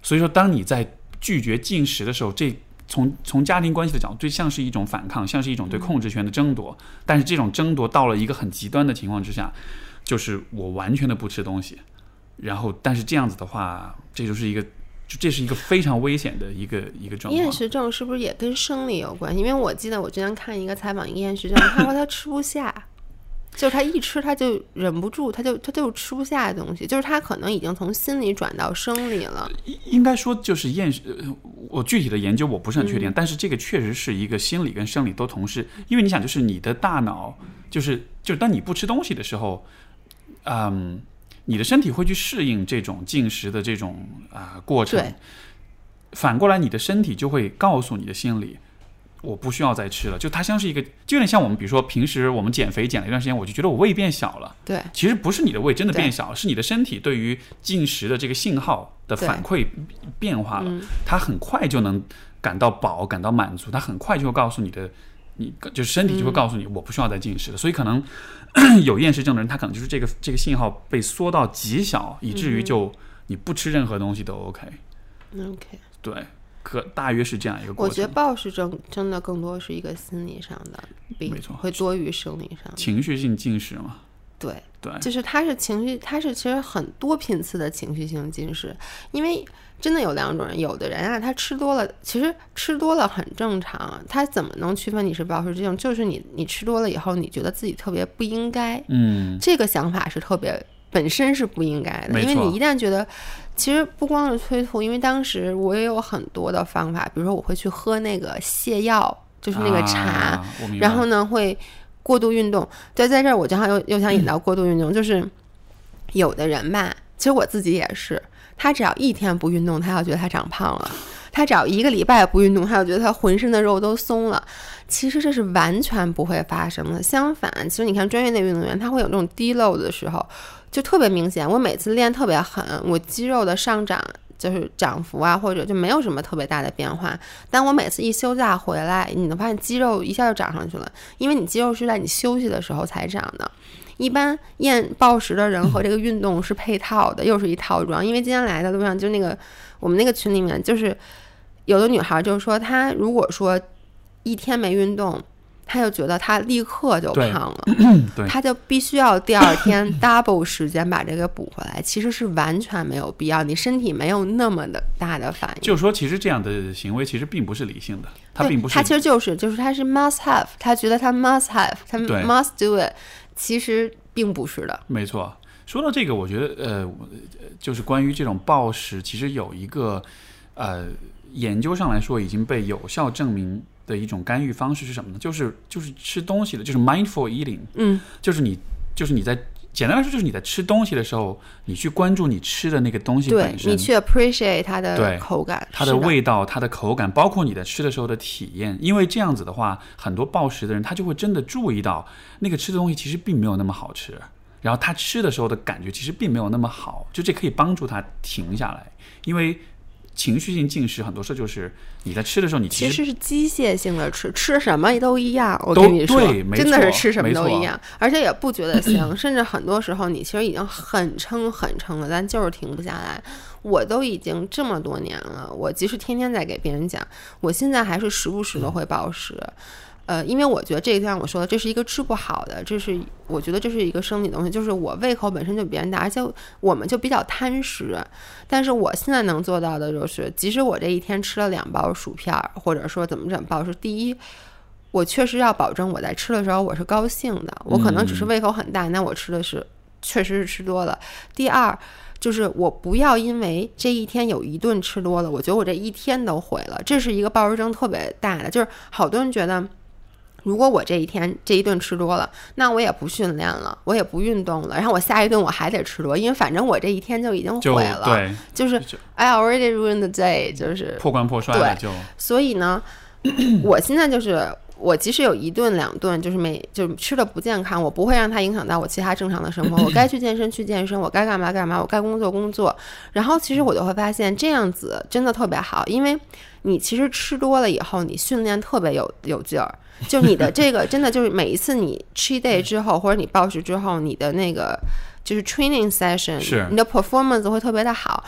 所以说，当你在拒绝进食的时候，这从从家庭关系的角度，最像是一种反抗，像是一种对控制权的争夺。但是这种争夺到了一个很极端的情况之下，就是我完全的不吃东西。然后，但是这样子的话，这就是一个，就这是一个非常危险的一个一个状况。厌食症是不是也跟生理有关系？因为我记得我之前看一个采访，一个厌食症，他说他吃不下，就是他一吃他就忍不住，他就他就吃不下的东西，就是他可能已经从心理转到生理了。应该说就是厌食，我具体的研究我不是很确定，但是这个确实是一个心理跟生理都同时，因为你想，就是你的大脑，就是就是当你不吃东西的时候，嗯。你的身体会去适应这种进食的这种啊过程，反过来你的身体就会告诉你的心理，我不需要再吃了。就它像是一个，就有点像我们，比如说平时我们减肥减了一段时间，我就觉得我胃变小了。对，其实不是你的胃真的变小，是你的身体对于进食的这个信号的反馈变化了。它很快就能感到饱，感到满足，它很快就会告诉你的。你就是身体就会告诉你，我不需要再进食了。所以可能 有厌食症的人，他可能就是这个这个信号被缩到极小，以至于就你不吃任何东西都 OK。OK，对，可大约是这样一个过程。我觉得暴食症真的更多是一个心理上的病，没错，会多于生理上。情绪性进食嘛？对对，就是它是情绪，它是其实很多频次的情绪性进食，因为。真的有两种人，有的人啊，他吃多了，其实吃多了很正常。他怎么能区分你是暴食症？就是你，你吃多了以后，你觉得自己特别不应该。嗯，这个想法是特别本身是不应该的，因为你一旦觉得，其实不光是催吐，因为当时我也有很多的方法，比如说我会去喝那个泻药，就是那个茶，然后呢会过度运动。在在这儿，我正好又又想引到过度运动，就是。有的人吧，其实我自己也是，他只要一天不运动，他要觉得他长胖了；他只要一个礼拜不运动，他就觉得他浑身的肉都松了。其实这是完全不会发生的。相反，其实你看专业的运动员，他会有那种低漏的时候，就特别明显。我每次练特别狠，我肌肉的上涨就是涨幅啊，或者就没有什么特别大的变化。但我每次一休假回来，你能发现肌肉一下就长上去了，因为你肌肉是在你休息的时候才长的。一般验暴食的人和这个运动是配套的，又是一套装。因为今天来的路上，就那个我们那个群里面，就是有的女孩就是说，她如果说一天没运动，她就觉得他立刻就胖了，他就必须要第二天 double 时间把这个补回来。其实是完全没有必要，你身体没有那么的大的反应。就是说，其实这样的行为其实并不是理性的，他并不是他其实就是就是他是 must have，他觉得他 must have，他对 must do it，其实并不是的。没错。说到这个，我觉得呃，就是关于这种暴食，其实有一个呃研究上来说已经被有效证明的一种干预方式是什么呢？就是就是吃东西的，就是 mindful eating，嗯，就是你就是你在简单来说就是你在吃东西的时候，你去关注你吃的那个东西本身。你，去 appreciate 它的口感，它的。味道、它的口感，包括你在吃的时候的体验，因为这样子的话，很多暴食的人他就会真的注意到那个吃的东西其实并没有那么好吃，然后他吃的时候的感觉其实并没有那么好，就这可以帮助他停下来，因为情绪性进食很多时候就是你在吃的时候，你其其实实是机械性的吃，吃什么都一样。我都跟你说真的是吃什么都一样，而且也不觉得香，甚至很多时候你其实已经很撑很撑了，但就是停不下来。我都已经这么多年了，我即使天天在给别人讲，我现在还是时不时的会暴食。呃，因为我觉得这个就像我说的，这是一个治不好的，这是我觉得这是一个生理东西，就是我胃口本身就比别人大，而且我们就比较贪食。但是我现在能做到的就是，即使我这一天吃了两包薯片儿，或者说怎么怎么暴食，第一，我确实要保证我在吃的时候我是高兴的，我可能只是胃口很大，那我吃的是确实是吃多了。第二。就是我不要因为这一天有一顿吃多了，我觉得我这一天都毁了，这是一个暴食症特别大的。就是好多人觉得，如果我这一天这一顿吃多了，那我也不训练了，我也不运动了，然后我下一顿我还得吃多，因为反正我这一天就已经毁了。对就是就 I already ruined the day，就是破罐破摔了就所以呢，我现在就是我即使有一顿两顿，就是每就是吃的不健康，我不会让它影响到我其他正常的生活。我该去健身去健身，我该干嘛干嘛，我该工作工作。然后其实我就会发现这样子真的特别好，因为你其实吃多了以后，你训练特别有有劲儿。就你的这个真的就是每一次你 cheat day 之后，或者你暴食之后，你的那个就是 training session，你的 performance 会特别的好。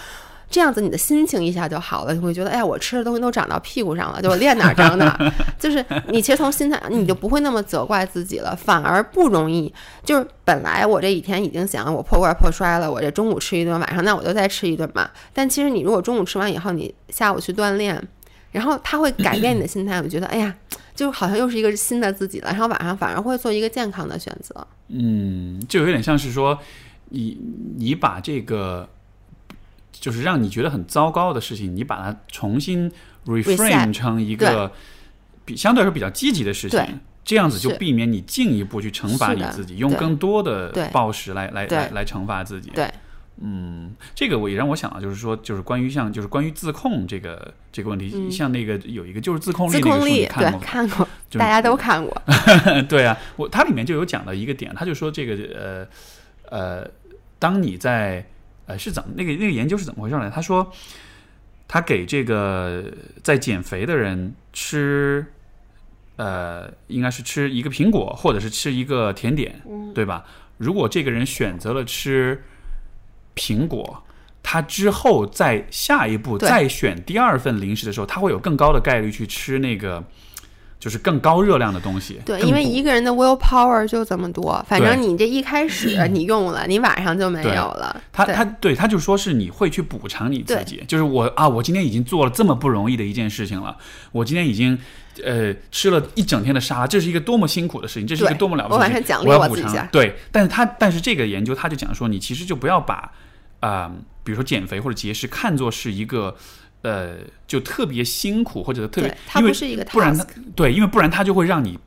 这样子你的心情一下就好了，你会觉得，哎呀，我吃的东西都长到屁股上了，就我练哪儿长哪儿。就是你其实从心态，你就不会那么责怪自己了，反而不容易。就是本来我这一天已经想我破罐破摔了，我这中午吃一顿，晚上那我就再吃一顿嘛。但其实你如果中午吃完以后，你下午去锻炼，然后它会改变你的心态，我觉得，哎呀，就好像又是一个新的自己了。然后晚上反而会做一个健康的选择。嗯，就有点像是说，你你把这个，就是让你觉得很糟糕的事情，你把它重新 reframe 成一个比相对来说比较积极的事情，这样子就避免你进一步去惩罚你自己，用更多的暴食来来来来惩罚自己。对，嗯，这个我也让我想到，就是说，就是关于像就是关于自控这个这个问题，像那个有一个就是自控力那个书，你看过，吗？看过，就是大家都看过。对啊，我它里面就有讲到一个点，他就说这个呃呃，当你在呃是怎么那个那个研究是怎么回事呢？他说他给这个在减肥的人吃呃应该是吃一个苹果或者是吃一个甜点，对吧？如果这个人选择了吃苹果。他之后在下一步再选第二份零食的时候，他会有更高的概率去吃那个，就是更高热量的东西。对，因为一个人的 will power 就这么多，反正你这一开始你用了，你晚上就没有了。对他他对他就说是你会去补偿你自己，就是我啊，我今天已经做了这么不容易的一件事情了，我今天已经呃吃了一整天的沙拉，这是一个多么辛苦的事情，这是一个多么了不起的事情，我晚上奖励我要补我自己一下。偿对，但是他但是这个研究他就讲说，你其实就不要把啊、比如说减肥或者节食看作是一个。呃，就特别辛苦或者特别对，它因为不是一个不然它对，因为不然它就会让你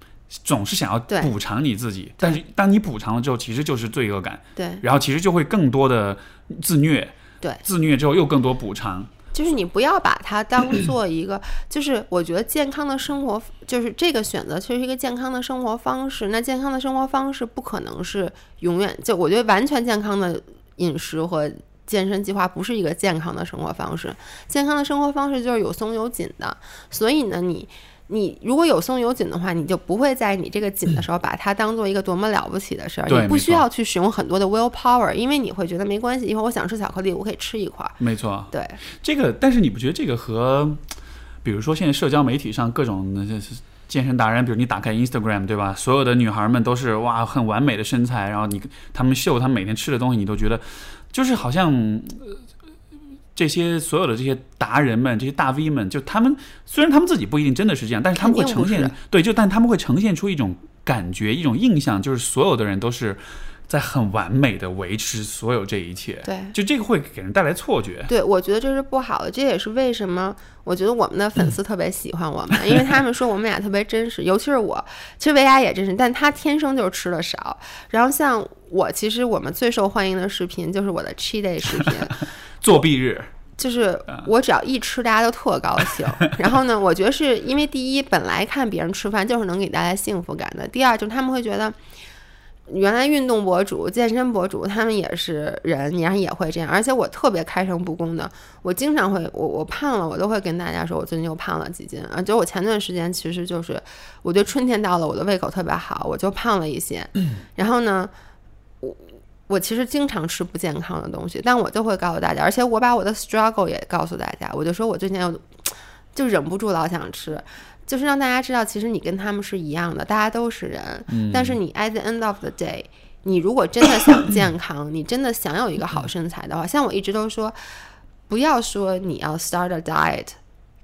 总是想要补偿你自己，但是当你补偿了之后，其实就是罪恶感，对，然后其实就会更多的自虐，对自虐之后又更多补偿，就是你不要把它当做一个，就是我觉得健康的生活，就是这个选择其实是一个健康的生活方式。那健康的生活方式不可能是永远就我觉得完全健康的饮食和健身计划不是一个健康的生活方式。健康的生活方式就是有松有紧的。所以呢，你你如果有松有紧的话，你就不会在你这个紧的时候把它当做一个多么了不起的事儿。对你不需要去使用很多的 will power，因为你会觉得没关系，一会儿我想吃巧克力，我可以吃一块儿。没错。对。这个，但是你不觉得这个和，比如说现在社交媒体上各种的这是健身达人，比如你打开 Instagram 对吧？所有的女孩们都是哇很完美的身材，然后你她们秀她们每天吃的东西，你都觉得就是好像。呃这些所有的这些达人们，这些大 V 们，就他们虽然他们自己不一定真的是这样，但是他们会呈现对，就但他们会呈现出一种感觉，一种印象，就是所有的人都是在很完美的维持所有这一切。对就这个会给人带来错觉。对，我觉得这是不好的，这也是为什么我觉得我们的粉丝特别喜欢我们，因为他们说我们俩特别真实，尤其是我，其实维亚也真实，但他天生就是吃的少。然后像我，其实我们最受欢迎的视频就是我的 cheat day 视频，作弊日，就是我只要一吃，大家都特高兴。然后呢，我觉得是因为第一，本来看别人吃饭就是能给大家幸福感的；第二，就是他们会觉得。原来运动博主、健身博主，他们也是人，然后也会这样。而且我特别开诚布公的，我经常会，我我胖了，我都会跟大家说，我最近又胖了几斤啊。就我前段时间其实就是，我觉得春天到了，我的胃口特别好，我就胖了一些。然后呢，我我其实经常吃不健康的东西，但我就会告诉大家，而且我把我的 struggle 也告诉大家，我就说我最近又 就忍不住老想吃。就是让大家知道，其实你跟他们是一样的，大家都是人。嗯但是你 at the end of the day，你如果真的想健康，你真的想有一个好身材的话，像我一直都说，不要说你要 start a diet，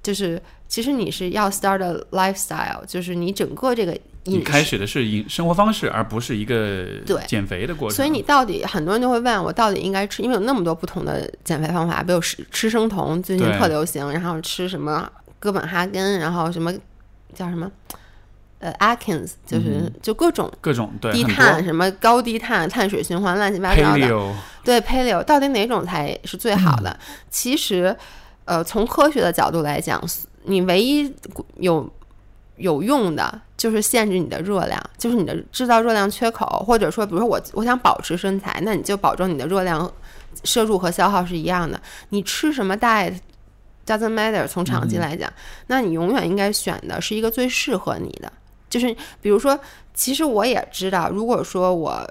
就是其实你是要 start a lifestyle，就是你整个这个你。开始的是饮生活方式，而不是一个对减肥的过程。所以你到底很多人就会问我到底应该吃，因为有那么多不同的减肥方法，比如吃吃生酮最近对特流行，然后吃什么哥本哈根，然后什么叫什么呃 Atkins，就是、就各种各种对低碳、什么高低碳、碳水循环、乱七八糟的。paleo 对 Paleo 到底哪种才是最好的？其实，呃，从科学的角度来讲，你唯一有有用的就是限制你的热量，就是你的制造热量缺口，或者说，比如说我我想保持身材，那你就保证你的热量摄入和消耗是一样的。你吃什么 diet doesn't matter，从长期来讲，那你永远应该选的是一个最适合你的。就是比如说，其实我也知道，如果说我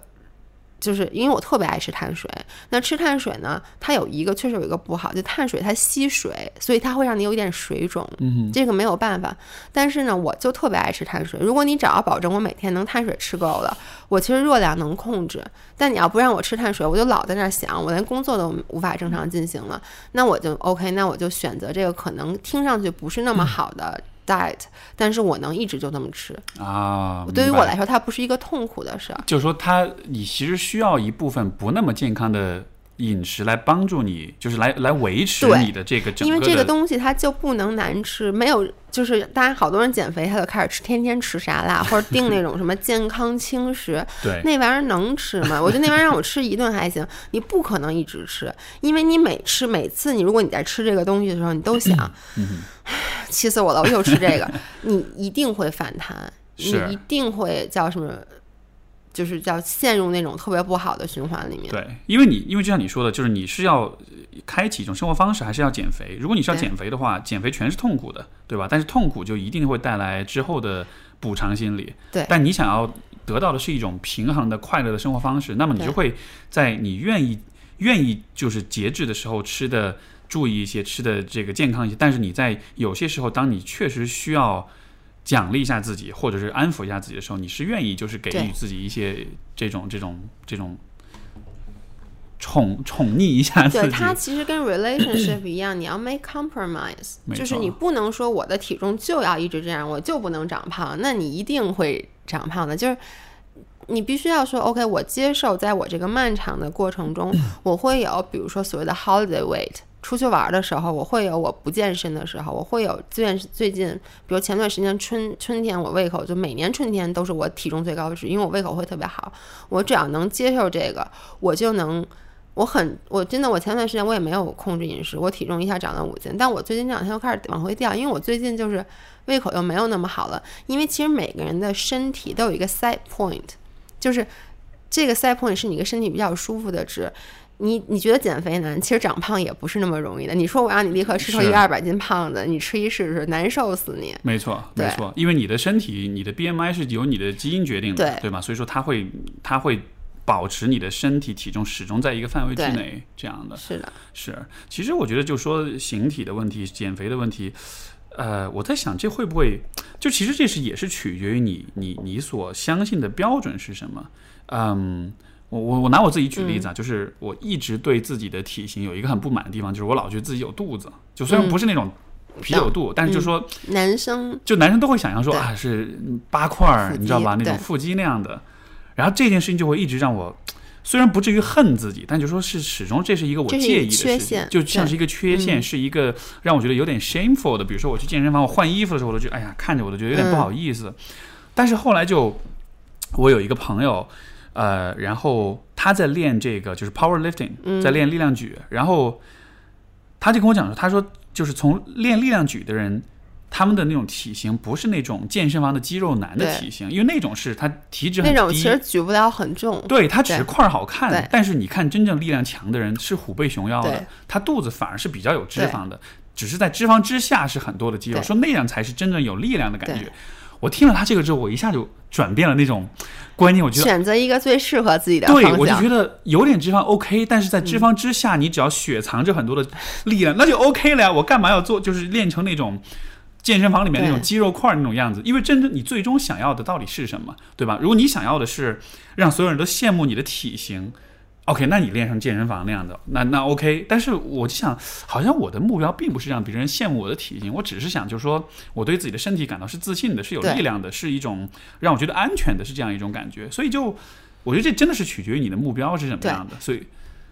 就是因为我特别爱吃碳水，那吃碳水呢，它有一个确实有一个不好，就碳水它吸水，所以它会让你有一点水肿，嗯这个没有办法。但是呢，我就特别爱吃碳水。如果你只要保证我每天能碳水吃够了，我其实热量能控制。但你要不让我吃碳水，我就老在那儿想，我连工作都无法正常进行了。那我就 OK，那我就选择这个可能听上去不是那么好的 diet，但是我能一直就那么吃。啊，对于我来说，它不是一个痛苦的事儿。就是说它你其实需要一部分不那么健康的饮食来帮助你，就是来来维持你的这个整个因为这个东西它就不能难吃，没有就是大家好多人减肥，他就开始吃，天天吃沙拉或者订那种什么健康轻食，对那玩意儿能吃吗？我觉得那玩意儿让我吃一顿还行，你不可能一直吃，因为你每吃每次你如果你在吃这个东西的时候，你都想，嗯气死我了，我又吃这个，你一定会反弹，你一定会叫什么？就是叫陷入那种特别不好的循环里面。对，因为你因为就像你说的，就是你是要开启一种生活方式，还是要减肥？如果你是要减肥的话，减肥全是痛苦的，对吧？但是痛苦就一定会带来之后的补偿心理。对但你想要得到的是一种平衡的、快乐的生活方式，那么你就会在你愿意愿意就是节制的时候吃的注意一些，吃的这个健康一些。但是你在有些时候，当你确实需要。奖励一下自己，或者是安抚一下自己的时候，你是愿意就是给予自己一些这种这种这种宠宠溺一下自己。对它其实跟 relationship 一样，你要 make compromise，就是你不能说我的体重就要一直这样，我就不能长胖，那你一定会长胖的。就是你必须要说 OK，我接受在我这个漫长的过程中，我会有比如说所谓的 holiday weight。出去玩的时候，我会有我不健身的时候，我会有最最近，比如前段时间春春天，我胃口就每年春天都是我体重最高的时，因为我胃口会特别好，我只要能接受这个，我就能。我很，我真的，我前段时间我也没有控制饮食，我体重一下涨了五斤，但我最近这两天又开始往回掉，因为我最近就是胃口又没有那么好了。因为其实每个人的身体都有一个 side point，就是这个 side point 是你个身体比较舒服的值。你你觉得减肥难，其实长胖也不是那么容易的。你说我让你立刻吃成一个二百斤胖子，你吃一试试，难受死你。没错，没错，因为你的身体，你的 BMI 是由你的基因决定的，对吗？所以说它会，它会。保持你的身体体重始终在一个范围之内，这样的是的，是。其实我觉得，就说形体的问题、减肥的问题，呃，我在想，这会不会就其实这是也是取决于你你你所相信的标准是什么？嗯，我我我拿我自己举例子啊，就是我一直对自己的体型有一个很不满的地方，就是我老觉得自己有肚子，就虽然不是那种啤酒肚，但是就说男生就男生都会想象说啊是八块儿，你知道吧？那种腹肌那样的。然后这件事情就会一直让我，虽然不至于恨自己，但就说是始终这是一个我介意的事情，就像是一个缺陷，是一个让我觉得有点 shameful 的。比如说我去健身房，我换衣服的时候，我都觉得哎呀，看着我都觉得有点不好意思。但是后来就，我有一个朋友，呃，然后他在练这个就是 power lifting，在练力量举，然后他就跟我讲说，他说就是从练力量举的人。他们的那种体型不是那种健身房的肌肉男的体型，因为那种是他体脂很低，那种其实举不了很重。对他只是块儿好看，但是你看真正力量强的人是虎背熊腰的，他肚子反而是比较有脂肪的，只是在脂肪之下是很多的肌肉，说那样才是真正有力量的感觉。我听了他这个之后，我一下就转变了那种观念，我觉得选择一个最适合自己的对，我就觉得有点脂肪 OK，但是在脂肪之下，你只要雪藏着很多的力量，那就 OK 了呀。我干嘛要做？就是练成那种。健身房里面那种肌肉块那种样子，因为真正你最终想要的到底是什么，对吧？如果你想要的是让所有人都羡慕你的体型，OK，那你练成健身房那样的，那那 OK。但是我就想，好像我的目标并不是让别人羡慕我的体型，我只是想，就是说我对自己的身体感到是自信的，是有力量的，是一种让我觉得安全的，是这样一种感觉。所以就我觉得这真的是取决于你的目标是什么样的。所以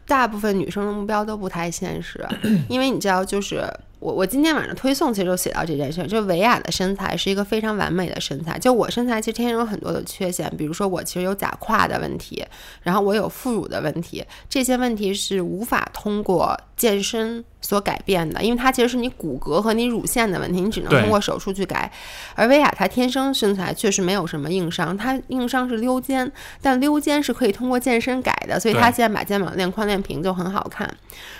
大部分女生的目标都不太现实，因为你知道，就是。我我今天晚上推送其实就写到这件事，就维亚的身材是一个非常完美的身材。就我身材其实天生有很多的缺陷，比如说我其实有假胯的问题，然后我有副乳的问题，这些问题是无法通过健身所改变的，因为它其实是你骨骼和你乳腺的问题，你只能通过手术去改。而维亚她天生身材确实没有什么硬伤，她硬伤是溜肩，但溜肩是可以通过健身改的，所以她现在把肩膀练宽练平就很好看。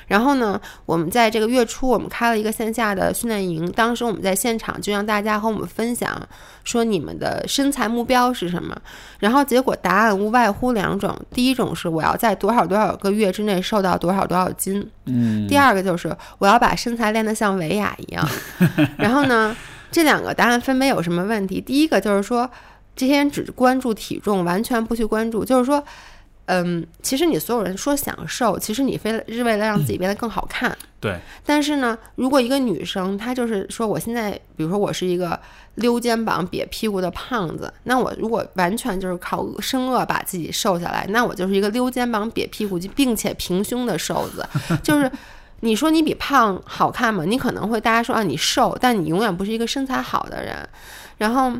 然后呢，我们在这个月初，我们开了一个线下的训练营。当时我们在现场就让大家和我们分享，说你们的身材目标是什么。然后结果答案无外乎两种：第一种是我要在多少多少个月之内瘦到多少多少斤；嗯，第二个就是我要把身材练得像维亚一样。然后呢，这两个答案分别有什么问题？第一个就是说，这些人只关注体重，完全不去关注，就是说。嗯，其实你所有人说想瘦，其实你非是为了让自己变得更好看。对。但是呢，如果一个女生她就是说，我现在比如说我是一个溜肩膀、瘪屁股的胖子，那我如果完全就是靠生饿把自己瘦下来，那我就是一个溜肩膀、瘪屁股并且平胸的瘦子。就是 你说你比胖好看吗？你可能会大家说啊你瘦，但你永远不是一个身材好的人。然后，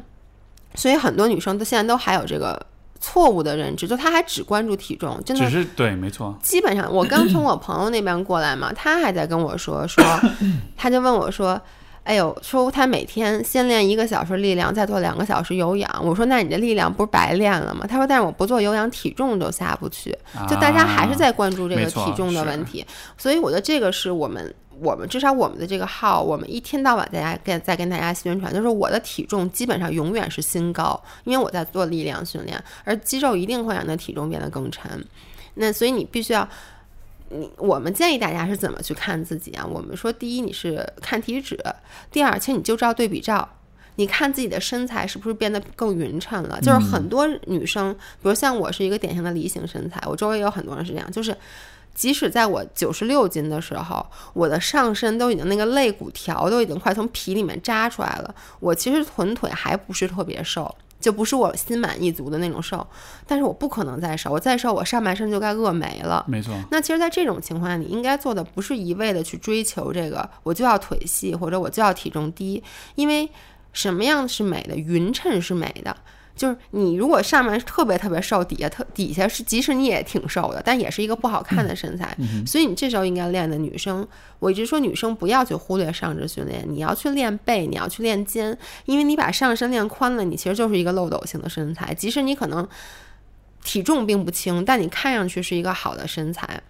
所以很多女生都现在都还有这个。错误的认知，就他还只关注体重，真的只是对，没错。基本上，我刚从我朋友那边过来嘛，他还在跟我说说，他就问我说：“哎呦，说他每天先练一个小时力量，再做两个小时有氧。”我说：“那你这力量不是白练了吗？”他说：“但是我不做有氧，体重都下不去。”就大家还是在关注这个体重的问题，所以我觉得这个是我们。我们至少我们的这个号，我们一天到晚在家跟在跟大家宣传，就是我的体重基本上永远是新高，因为我在做力量训练，而肌肉一定会让你的体重变得更沉。那所以你必须要，你我们建议大家是怎么去看自己啊？我们说，第一你是看体脂，第二其实你就照对比照，你看自己的身材是不是变得更匀称了？就是很多女生，比如像我是一个典型的梨形身材，我周围有很多人是这样，就是。即使在我九十六斤的时候，我的上身都已经那个肋骨条都已经快从皮里面扎出来了，我其实臀腿还不是特别瘦，就不是我心满意足的那种瘦。但是我不可能再瘦，我再瘦我上半身就该饿没了。没错，那其实，在这种情况下，你应该做的不是一味的去追求这个，我就要腿细或者我就要体重低，因为什么样是美的？匀称是美的。就是你如果上面特别特别瘦，底下特底下是即使你也挺瘦的，但也是一个不好看的身材。所以你这时候应该练的女生，我一直说女生不要去忽略上肢训练，你要去练背，你要去练肩，因为你把上身练宽了，你其实就是一个漏斗型的身材。即使你可能体重并不轻，但你看上去是一个好的身材。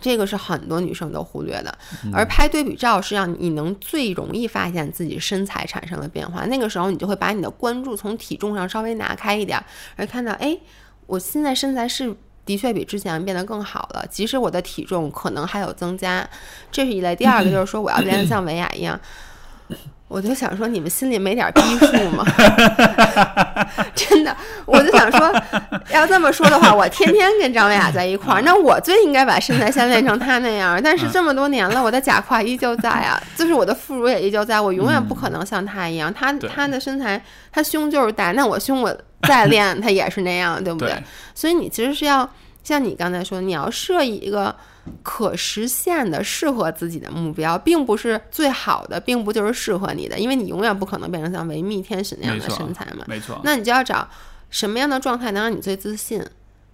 这个是很多女生都忽略的，而拍对比照是让你能最容易发现自己身材产生了变化。那个时候，你就会把你的关注从体重上稍微拿开一点，而看到，哎，我现在身材是的确比之前变得更好了，即使我的体重可能还有增加，这是一类。第二个 就是说，我要变得像维亚一样。我就想说，你们心里没点逼数吗？真的，我就想说，要这么说的话，我天天跟张维雅在一块儿，那我最应该把身材先练成她那样。但是这么多年了，我的假胯依旧在啊，就是我的副乳也依旧在，我永远不可能像她一样。她她的身材，她胸就是大，那我胸我再练，她也是那样，对不对？所以你其实是要像你刚才说，你要设一个。可实现的、适合自己的目标，并不是最好的，并不就是适合你的，因为你永远不可能变成像维密天使那样的身材嘛。没错。那你就要找什么样的状态能让你最自信，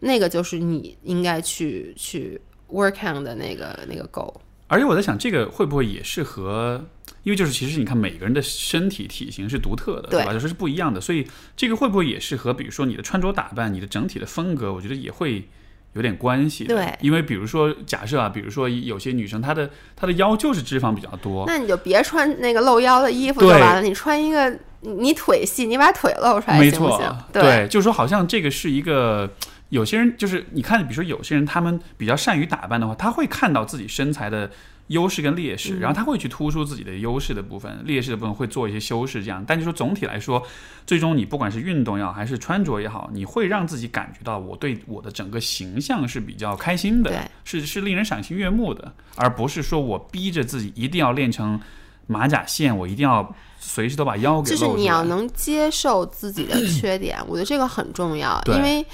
那个就是你应该去去 work on 的那个那个 goal。而且我在想，这个会不会也是和，因为就是其实你看每个人的身体体型是独特的，对吧？就是是不一样的，所以这个会不会也是和，比如说你的穿着打扮、你的整体的风格，我觉得也会。有点关系，对，因为比如说，假设啊，比如说有些女生，她的她的腰就是脂肪比较多，那你就别穿那个露腰的衣服就完了，你穿一个你腿细，你把腿露出来行不行？对，就是说好像这个是一个，有些人就是你看，比如说有些人他们比较善于打扮的话，他会看到自己身材的。优势跟劣势，然后他会去突出自己的优势的部分，劣势的部分会做一些修饰，这样。但就说总体来说，最终你不管是运动也好，还是穿着也好，你会让自己感觉到我对我的整个形象是比较开心的，是是令人赏心悦目的，而不是说我逼着自己一定要练成马甲线，我一定要随时都把腰给就是你要能接受自己的 缺点，我觉得这个很重要，因为。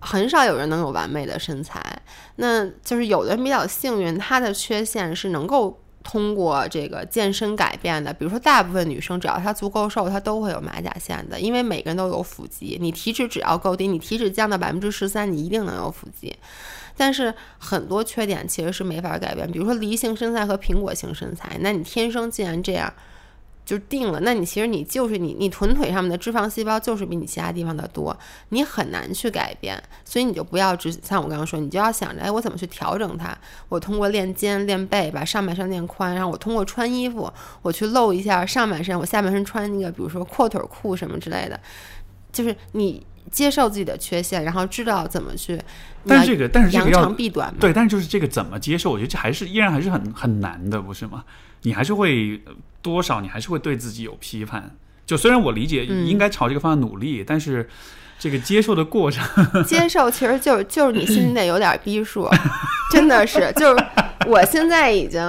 很少有人能有完美的身材，那就是有的人比较幸运，他的缺陷是能够通过这个健身改变的。比如说，大部分女生只要她足够瘦，她都会有马甲线的，因为每个人都有腹肌。你体脂只要够低，你体脂降到百分之十三，你一定能有腹肌。但是很多缺点其实是没法改变，比如说梨形身材和苹果型身材，那你天生既然这样。就定了，那你其实你就是你，你臀腿上面的脂肪细胞就是比你其他地方的多，你很难去改变，所以你就不要只像我刚刚说，你就要想着，哎，我怎么去调整它？我通过练肩、练背，把上半身练宽，然后我通过穿衣服，我去露一下上半身，我下半身穿那个，比如说阔腿裤什么之类的，就是你接受自己的缺陷，然后知道怎么去。但是这个，但是这个扬长避短，对，但是就是这个怎么接受？我觉得这还是依然还是很很难的，不是吗？你还是会。多少你还是会对自己有批判，就虽然我理解应该朝这个方向努力，但是这个接受的过程，接受其实就是就是你心里得有点逼数，真的是，就是我现在已经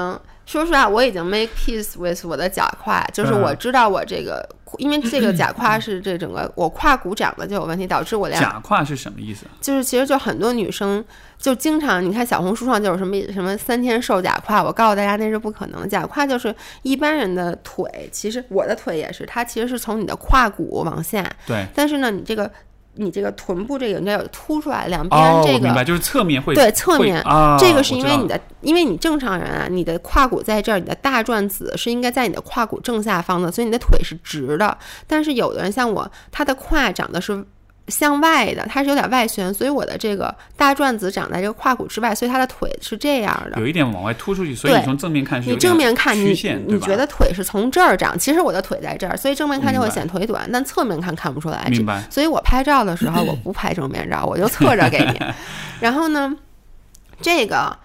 说实话，我已经 make peace with 我的假胯，就是我知道我这个。因为这个假胯是这整个我胯骨长得就有问题，导致我俩假胯是什么意思？就是其实就很多女生就经常你看小红书上就有什么什么三天瘦假胯，我告诉大家那是不可能。假胯就是一般人的腿，其实我的腿也是，它其实是从你的胯骨往下。对。但是呢，你这个。你这个臀部这个应该有凸出来，两边这个明白，就是侧面会对侧面这个是因为你的，因为你正常人啊，你的胯骨在这儿，你的大转子是应该在你的胯骨正下方的，所以你的腿是直的。但是有的人像我，他的胯长得是。向外的，它是有点外旋，所以我的这个大转子长在这个胯骨之外，所以它的腿是这样的，有一点往外凸出去。所以你从正面看，你正面看，你你觉得腿是从这儿长，其实我的腿在这儿，所以正面看就会显腿短，但侧面看看不出来。明白。所以我拍照的时候，我不拍正面照，我就侧着给你。然后呢，这个，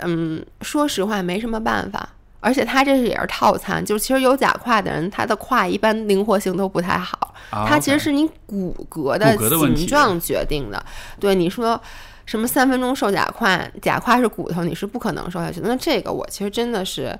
嗯，说实话没什么办法。而且它这是也是套餐，就是其实有假胯的人，他的胯一般灵活性都不太好。它其实是你骨骼的形状决定的。对你说什么三分钟瘦假胯，假胯是骨头，你是不可能瘦下去的。那这个我其实真的是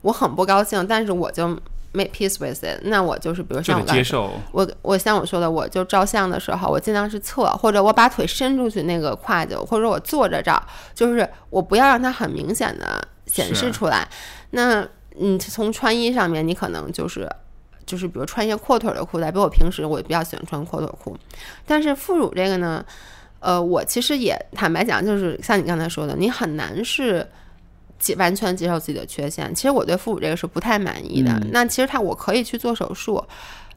我很不高兴，但是我就 make peace with it，那我就是比如像我接受，我我像我说的，我就照相的时候，我尽量是侧，或者我把腿伸出去那个胯就，或者我坐着照，就是我不要让它很明显的显示出来。那你从穿衣上面，你可能就是就是比如穿一些阔腿的裤子，比如我平时我比较喜欢穿阔腿裤，但是副乳这个呢，呃，我其实也坦白讲，就是像你刚才说的，你很难是。接完全接受自己的缺陷，其实我对副乳这个是不太满意的。嗯那其实它我可以去做手术，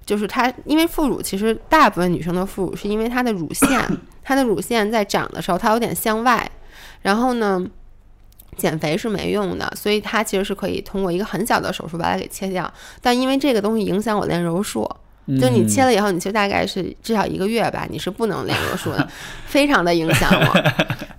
就是它，因为副乳其实大部分女生的副乳是因为它的乳腺，它的乳腺在长的时候它有点向外，然后呢，减肥是没用的，所以它其实是可以通过一个很小的手术把它给切掉。但因为这个东西影响我练柔术，就你切了，以后，你其实大概是至少一个月吧，你是不能练柔术的，非常的影响我。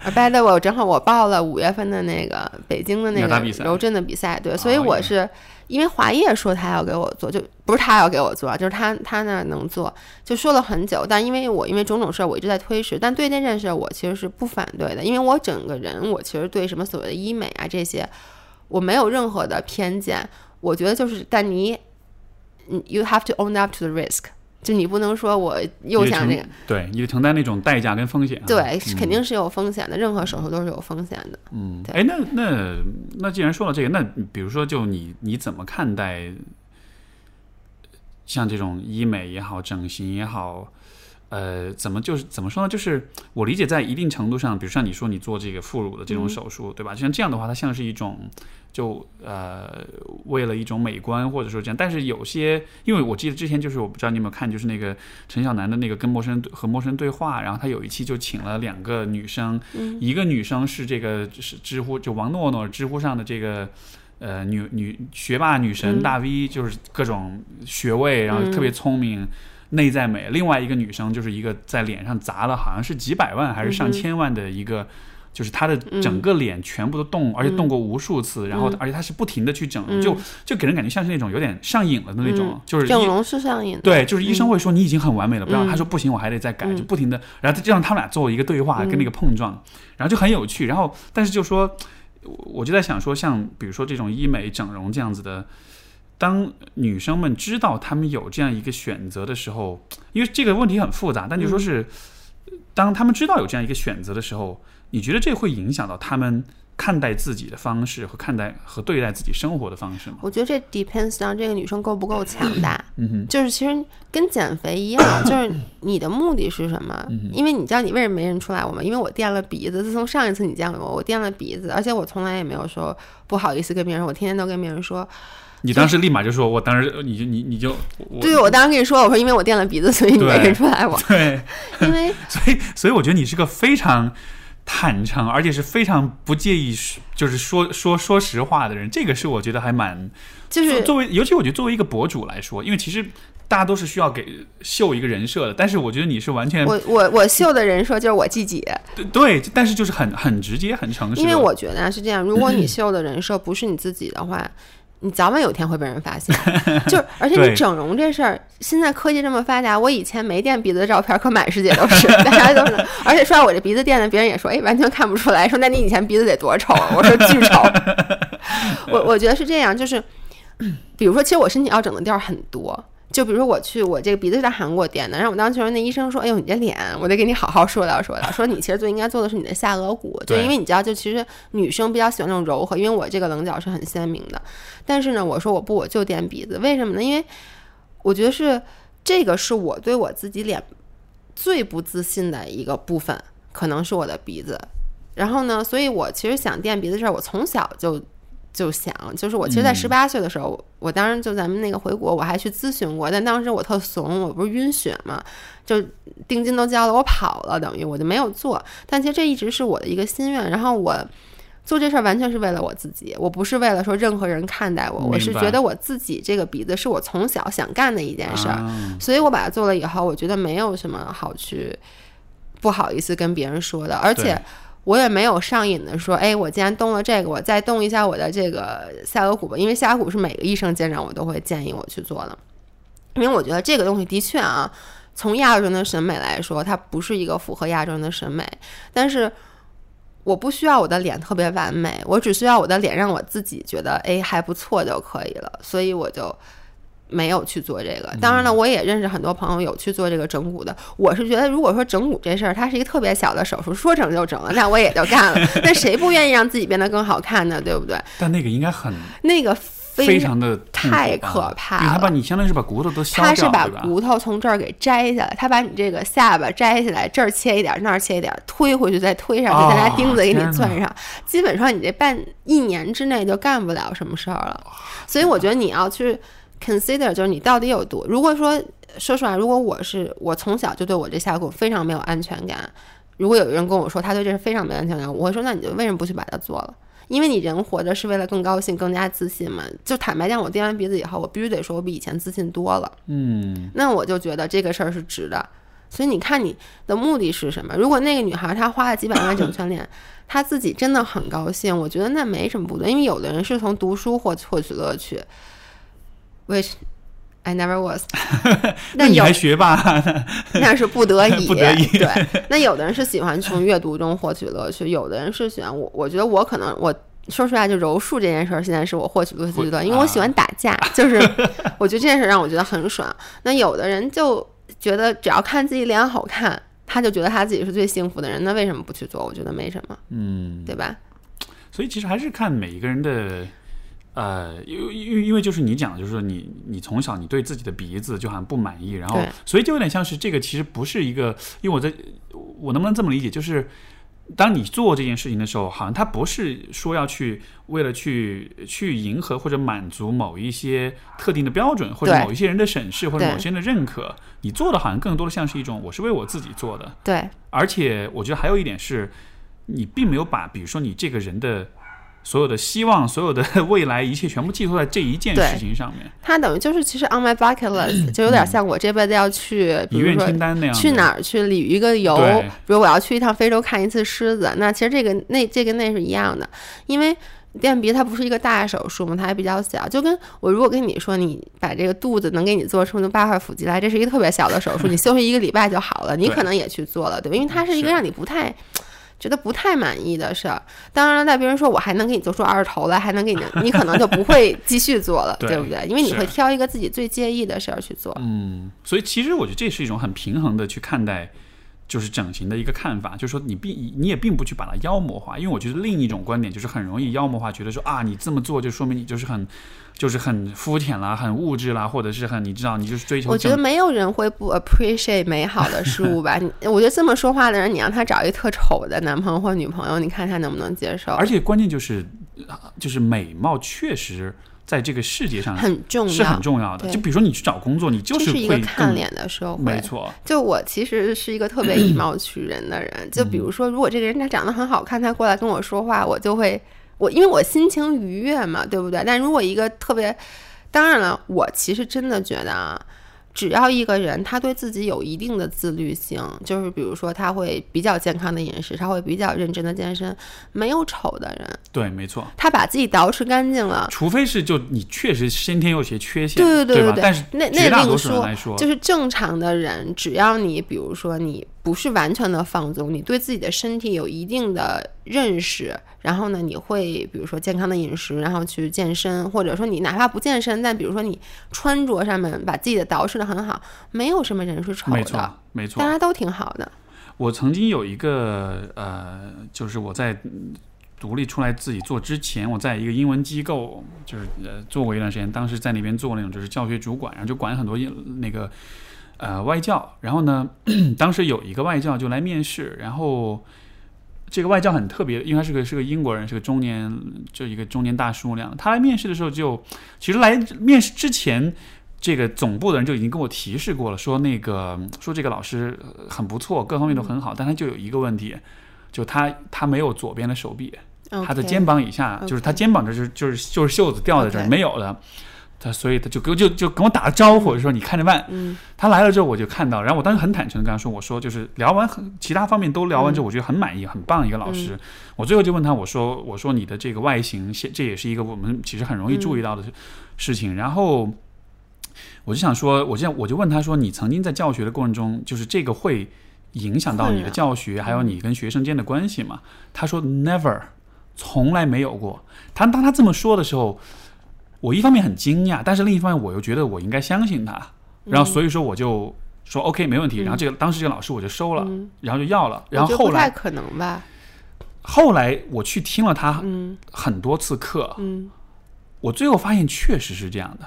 而 by the way，我正好我报了五月份的那个北京的那个柔阵的比赛，对，所以我是因为华业说他要给我做，就不是他要给我做，就是他他那能做，就说了很久，但因为我因为种种事儿，我一直在推迟，但对那件事我其实是不反对的，因为我整个人我其实对什么所谓的医美啊这些，我没有任何的偏见，我觉得就是，但你，你 you have to own up to the risk，就你不能说我又想这个，对，你得承担那种代价跟风险啊。对，肯定是有风险的，任何手术都是有风险的。嗯，对哎，那那那既然说到这个，那比如说，就你你怎么看待像这种医美也好，整形也好，呃，怎么就是怎么说呢？就是我理解，在一定程度上，比如像你说你做这个副乳的这种嗯手术，对吧？就像这样的话，它像是一种就呃为了一种美观，或者说这样。但是有些，因为我记得之前就是我不知道你有没有看，就是那个陈小南的那个跟陌生人和陌生人对话，然后他有一期就请了两个女生，嗯一个女生是这个是知乎就王诺诺知乎上的这个。呃，女女学霸女神嗯大 V，就是各种学位，然后特别聪明，内在美。另外一个女生就是一个在脸上砸了好像是几百万还是上千万的一个，就是他的嗯整个脸全部都动，而且动过无数次，然后嗯而且他是不停的去整，嗯。就就给人感觉像是那种有点上瘾了的那种，嗯。就是整容是上瘾的，对，就是医生会说你已经很完美了，不要。嗯。他说不行，我还得再改，嗯。就不停的，然后就让他们俩做一个对话，嗯跟那个碰撞，然后就很有趣。然后，但是就说，我我就在想说，像比如说这种医美整容这样子的，当女生们知道她们有这样一个选择的时候，因为这个问题很复杂，但就说是，当她们知道有这样一个选择的时候，你觉得这会影响到他们看待自己的方式和看待和对待自己生活的方式吗？我觉得这 depends on 这个女生够不够强大。嗯哼，就是其实跟减肥一样，就是你的目的是什么？嗯因为你知道你为什么没认出来我吗？因为我垫了鼻子。自从上一次你见过我，我垫了鼻子，而且我从来也没有说不好意思跟别人说，我天天都跟别人说。你当时立马就说，我当时你就你你就对，我当时跟你说，我说因为我垫了鼻子，所以你没对认出来我。对。因为 所以，所以我觉得你是个非常坦诚，而且是非常不介意说，就是说说说实话的人。这个是我觉得还蛮，就是作为，尤其我觉得作为一个博主来说，因为其实大家都是需要给秀一个人设的，但是我觉得你是完全我我我秀的人设就是我自己，对对，但是就是很很直接、很诚实。因为我觉得啊是这样，如果你秀的人设不是你自己的话。你早晚有一天会被人发现，就是而且你整容这事儿，现在科技这么发达，我以前没垫鼻子的照片可满世界都是，大家都是，而且说我这鼻子垫的，别人也说，哎，完全看不出来，说那你以前鼻子得多丑啊？我说巨丑，我我觉得是这样，就是比如说，其实我身体要整的地儿很多。就比如说我去，我这个鼻子是在韩国垫的，然后我当时那医生说：“哎呦，你这脸，我得给你好好说道说道。说你其实最应该做的是你的下颚骨，就对因为你知道，就其实女生比较喜欢那种柔和，因为我这个棱角是很鲜明的。但是呢，我说我不，我就垫鼻子，为什么呢？因为我觉得是这个是我对我自己脸最不自信的一个部分，可能是我的鼻子。然后呢，所以我其实想垫鼻子的事儿，我从小就就想，就是我其实，在嗯十八岁的时候，我当时就咱们那个回国，我还去咨询过，但当时我特怂，我不是晕血嘛，就定金都交了，我跑了，等于我就没有做。但其实这一直是我的一个心愿，然后我。做这事儿完全是为了我自己，我不是为了说任何人看待我，我是觉得我自己这个鼻子是我从小想干的一件事儿，啊所以我把它做了以后，我觉得没有什么好去不好意思跟别人说的，而且对我也没有上瘾的说，哎，我既然动了这个，我再动一下我的这个下颚骨吧，因为下颚骨是每个医生见着我都会建议我去做的，因为我觉得这个东西的确啊，从亚洲人的审美来说，它不是一个符合亚洲人的审美，但是。我不需要我的脸特别完美，我只需要我的脸让我自己觉得哎还不错就可以了，所以我就没有去做这个。当然了，我也认识很多朋友有去做这个整骨的。我是觉得，如果说整骨这事儿，它是一个特别小的手术，说整就整了，那我也就干了。那谁不愿意让自己变得更好看呢？对不对？但那个应该很那个非常的太可怕了，他把你相当于是把骨头都削掉，他是把骨头从这儿给摘下来，他把你这个下巴摘下来，这儿切一点，那儿切一点，推回去再推上去，再拿钉子给你钻上。基本上你这半一年之内就干不了什么事儿了。所以我觉得你要去。Consider 就是你到底有多？如果说说实话，如果我是我从小就对我这下骨非常没有安全感，如果有人跟我说他对这是非常没安全感，我会说那你就为什么不去把它做了？因为你人活着是为了更高兴、更加自信嘛。就坦白讲，我垫完鼻子以后，我必须得说我比以前自信多了。嗯，那我就觉得这个事儿是值的。所以你看你的目的是什么？如果那个女孩她花了几百万整全脸，她自己真的很高兴，我觉得那没什么不对。因为有的人是从读书获获取乐趣。Which I never was。那你还学霸？那是不得已。不得已。对。那有的人是喜欢从阅读中获取乐趣，有的人是喜欢我。我觉得我可能，我说实话，就柔术这件事儿，现在是我获取乐趣最多，因为我喜欢打架，就是我觉得这件事让我觉得很爽。那有的人就觉得只要看自己脸好看，他就觉得他自己是最幸福的人。那为什么不去做？我觉得没什么。嗯，对吧？所以其实还是看每一个人的。呃，因因因为就是你讲的，就是说你你从小你对自己的鼻子就好像不满意，然后所以就有点像是这个其实不是一个，因为我在我能不能这么理解，就是当你做这件事情的时候，好像它不是说要去为了去去迎合或者满足某一些特定的标准，或者某一些人的审视或者某些人的认可，你做的好像更多的像是一种我是为我自己做的。对，而且我觉得还有一点是，你并没有把比如说你这个人的。所有的希望，所有的 未来，一切全部寄托在这一件事情上面。它等于就是，其实 on my bucket list 就有点像我这辈子要去，比如说去哪儿去旅一个游，比如我要去一趟非洲看一次狮子。那其实这个那这个那是一样的，因为垫鼻它不是一个大手术嘛，它还比较小。就跟我如果跟你说，你把这个肚子能给你做出那八块腹肌来，这是一个特别小的手术，你 休息一个礼拜就好了，你可能也去做了，对吧？因为它是一个让你不太。觉得不太满意的事儿，当然了，在别人说我还能给你做出二头来，还能给你，你可能就不会继续做了，对不对？因为你会挑一个自己最介意的事儿去做。嗯，所以其实我觉得这是一种很平衡的去看待，就是整形的一个看法，就是说你并你也并不去把它妖魔化，因为我觉得另一种观点就是很容易妖魔化，觉得说啊，你这么做就说明你就是很。就是很肤浅啦，很物质啦，或者是很你知道，你就是追求。我觉得没有人会不 appreciate 美好的事物吧？我觉得这么说话的人，你让他找一特丑的男朋友或女朋友，你看他能不能接受？而且关键就是，就是美貌确实在这个世界上很重要，是很重要的。就比如说你去找工作，你就是一个看脸的社会，没错。就我其实是一个特别以貌取人的人。就比如说，如果这个人他长得很好看，他过来跟我说话，我就会我因为我心情愉悦嘛，对不对？但如果一个特别当然了，我其实真的觉得啊，只要一个人他对自己有一定的自律性，就是比如说他会比较健康的饮食，他会比较认真的健身，没有丑的人。对，没错。他把自己捯饬干净了，除非是就你确实先天有些缺陷，对对对对。但是那那另说，就是正常的人，只要你比如说你不是完全的放纵，你对自己的身体有一定的认识，然后呢，你会比如说健康的饮食，然后去健身，或者说你哪怕不健身，但比如说你穿着上面把自己的捯饬的很好，没有什么人是丑的，没错，没错，大家都挺好的。我曾经有一个呃，就是我在。独立出来自己做之前，我在一个英文机构就是呃做过一段时间，当时在那边做那种就是教学主管，然后就管很多那个呃外教。然后呢，当时有一个外教就来面试，然后这个外教很特别，因为他是个是个英国人，是个中年就一个中年大叔那样。他来面试的时候就其实来面试之前，这个总部的人就已经跟我提示过了，说那个说这个老师很不错，各方面都很好，但他就有一个问题。就他，他没有左边的手臂，他的肩膀以下，就是他肩膀这是就是就是袖子掉在这儿没有的，他所以他就跟就就跟我打了招呼，说你看着办。他来了之后我就看到，然后我当时很坦诚的跟他说，我说就是聊完很其他方面都聊完之后，我觉得很满意，很棒一个老师。我最后就问他，我说我说你的这个外形，现这也是一个我们其实很容易注意到的事情。然后我就想说，我这样我就问他说，你曾经在教学的过程中，就是这个会。影响到你的教学，还有你跟学生间的关系吗？他说 never，从来没有过。他当他这么说的时候，我一方面很惊讶，但是另一方面我又觉得我应该相信他，然后所以说我就说 OK 没问题，然后这个当时这个老师我就收了，然后就要了，然后后来可能吧？后来我去听了他嗯。很多次课，嗯。我最后发现确实是这样的，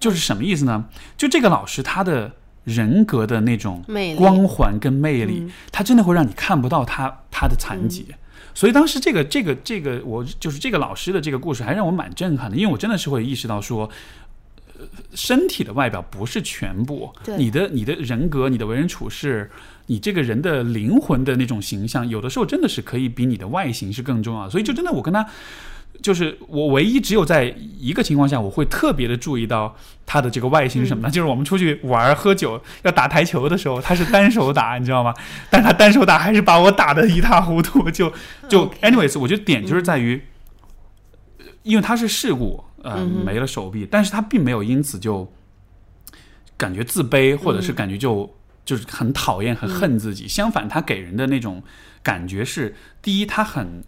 就是什么意思呢？就这个老师他的人格的那种光环跟魅力，嗯。他真的会让你看不到他他的残疾。所以当时这个这个这个我就是这个老师的这个故事还让我蛮震撼的，因为我真的是会意识到说。呃身体的外表不是全部，对你的你的人格、你的为人处事、你这个人的灵魂的那种形象，有的时候真的是可以比你的外形是更重要的。所以就真的我跟他，就是我唯一只有在一个情况下，我会特别的注意到他的这个外形是什么呢？就是我们出去玩喝酒要打台球的时候，他是单手打，你知道吗？但是他单手打还是把我打的一塌糊涂。就 就 anyways，我觉得点就是在于，因为他是事故，呃，嗯没了手臂，但是他并没有因此就感觉自卑，或者是感觉就、就是很讨厌、很恨自己。相反，他给人的那种感觉是，第一，他很。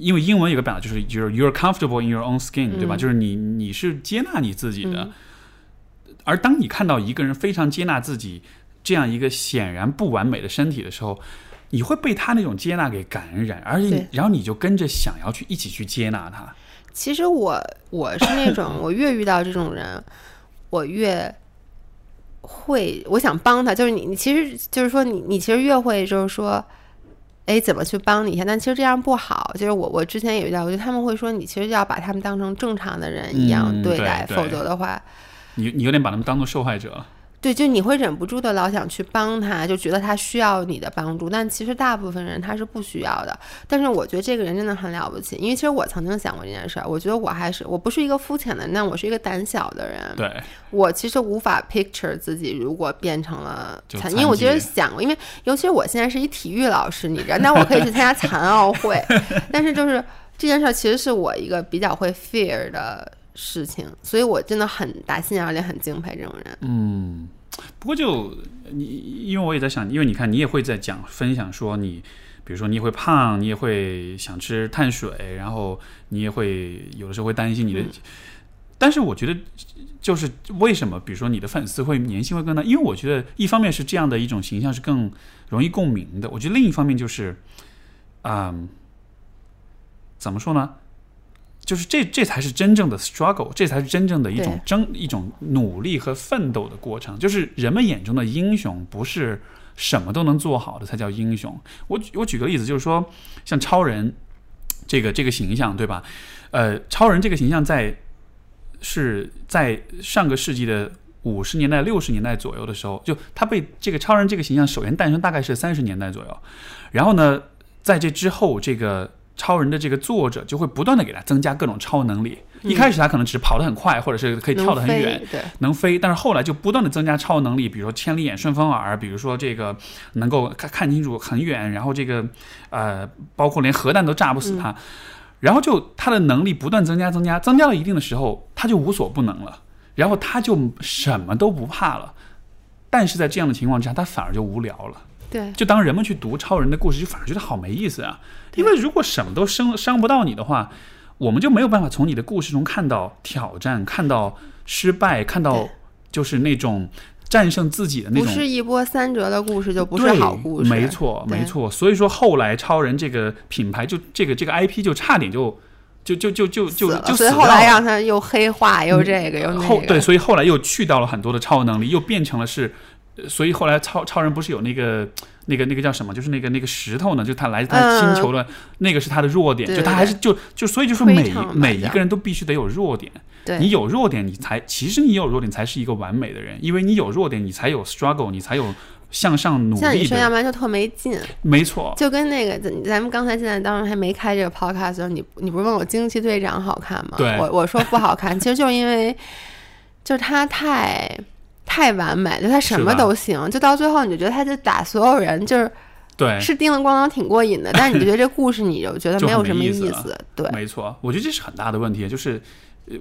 因为英文有个表达就是就是 you're comfortable in your own skin，、对吧？就是你你是接纳你自己的，而当你看到一个人非常接纳自己这样一个显然不完美的身体的时候，你会被他那种接纳给感染，而且然后你就跟着想要去一起去接纳他。其实我我是那种，我越遇到这种人，我越会，我想帮他。就是你，你其实就是说你，你其实越会就是说，哎，怎么去帮你一下？但其实这样不好。就是我我之前也遇到过，就他们会说你其实要把他们当成正常的人一样嗯对对待，对否则的话，你你有点把他们当做受害者了。对，就你会忍不住的老想去帮他，就觉得他需要你的帮助，但其实大部分人他是不需要的。但是我觉得这个人真的很了不起，因为其实我曾经想过这件事儿，我觉得我还是我不是一个肤浅的人，但我是一个胆小的人。对，我其实无法 picture 自己如果变成了残，残因为我觉得想过，因为尤其是我现在是一体育老师，你知道，那我可以去参加残奥会，但是就是这件事儿其实是我一个比较会 fear 的事情，所以我真的很打心眼里很敬佩这种人。嗯，不过就你，因为我也在想，因为你看，你也会在讲分享说你，比如说你也会胖，你也会想吃碳水，然后你也会有的时候会担心你的。但是我觉得，就是为什么，比如说你的粉丝会粘性会更大？因为我觉得一方面是这样的一种形象是更容易共鸣的，我觉得另一方面就是，嗯，怎么说呢？就是这这才是真正的 struggle，这才是真正的一种争一种努力和奋斗的过程。就是人们眼中的英雄，不是什么都能做好的才叫英雄。我举我举个例子，就是说像超人这个这个形象，对吧？呃，超人这个形象在是在上个世纪的五十年代、六十年代左右的时候，就他被这个超人这个形象首先诞生，大概是三十年代左右。然后呢，在这之后，这个超人的这个作者就会不断的给他增加各种超能力。一开始他可能只是跑得很快，或者是可以跳得很远，对，能飞，但是后来就不断的增加超能力，比如说千里眼、顺风耳，比如说这个能够看看清楚很远，然后这个呃，包括连核弹都炸不死他，然后就他的能力不断增加，增加，增加到一定的时候，他就无所不能了，然后他就什么都不怕了。但是在这样的情况之下，他反而就无聊了。对，就当人们去读超人的故事，就反而觉得好没意思啊！因为如果什么都伤伤不到你的话，我们就没有办法从你的故事中看到挑战，看到失败，看到就是那种战胜自己的那种。不是一波三折的故事就不是好故事，没错，没错。所以说后来超人这个品牌就这个这个 IP 就差点就就就就就就死了就所以后来让他又黑化，又这个又那个，后对，所以后来又去掉了很多的超能力，又变成了是，呃所以后来超超人不是有那个那个那个叫什么，就是那个那个石头呢，就他来自他星球的、那个是他的弱点，对就他还是就就所以就说每每一个人都必须得有弱点，对。你有弱点，你才其实你有弱点才是一个完美的人，因为你有弱点，你才有 struggle，你才有向上努力像你说，要，不然就特没劲。没错，就跟那个咱咱们刚才现在当时还没开这个 podcast 的时候，你你不是问我惊奇队长好看吗？对我我说不好看，其实就是因为就是他太太完美，就他什么都行，就到最后你就觉得他就打所有人就是对，是叮了咣啷挺过瘾的，但是你就觉得这故事你就觉得 没有什么意思意思，对。没错，我觉得这是很大的问题，就是，呃，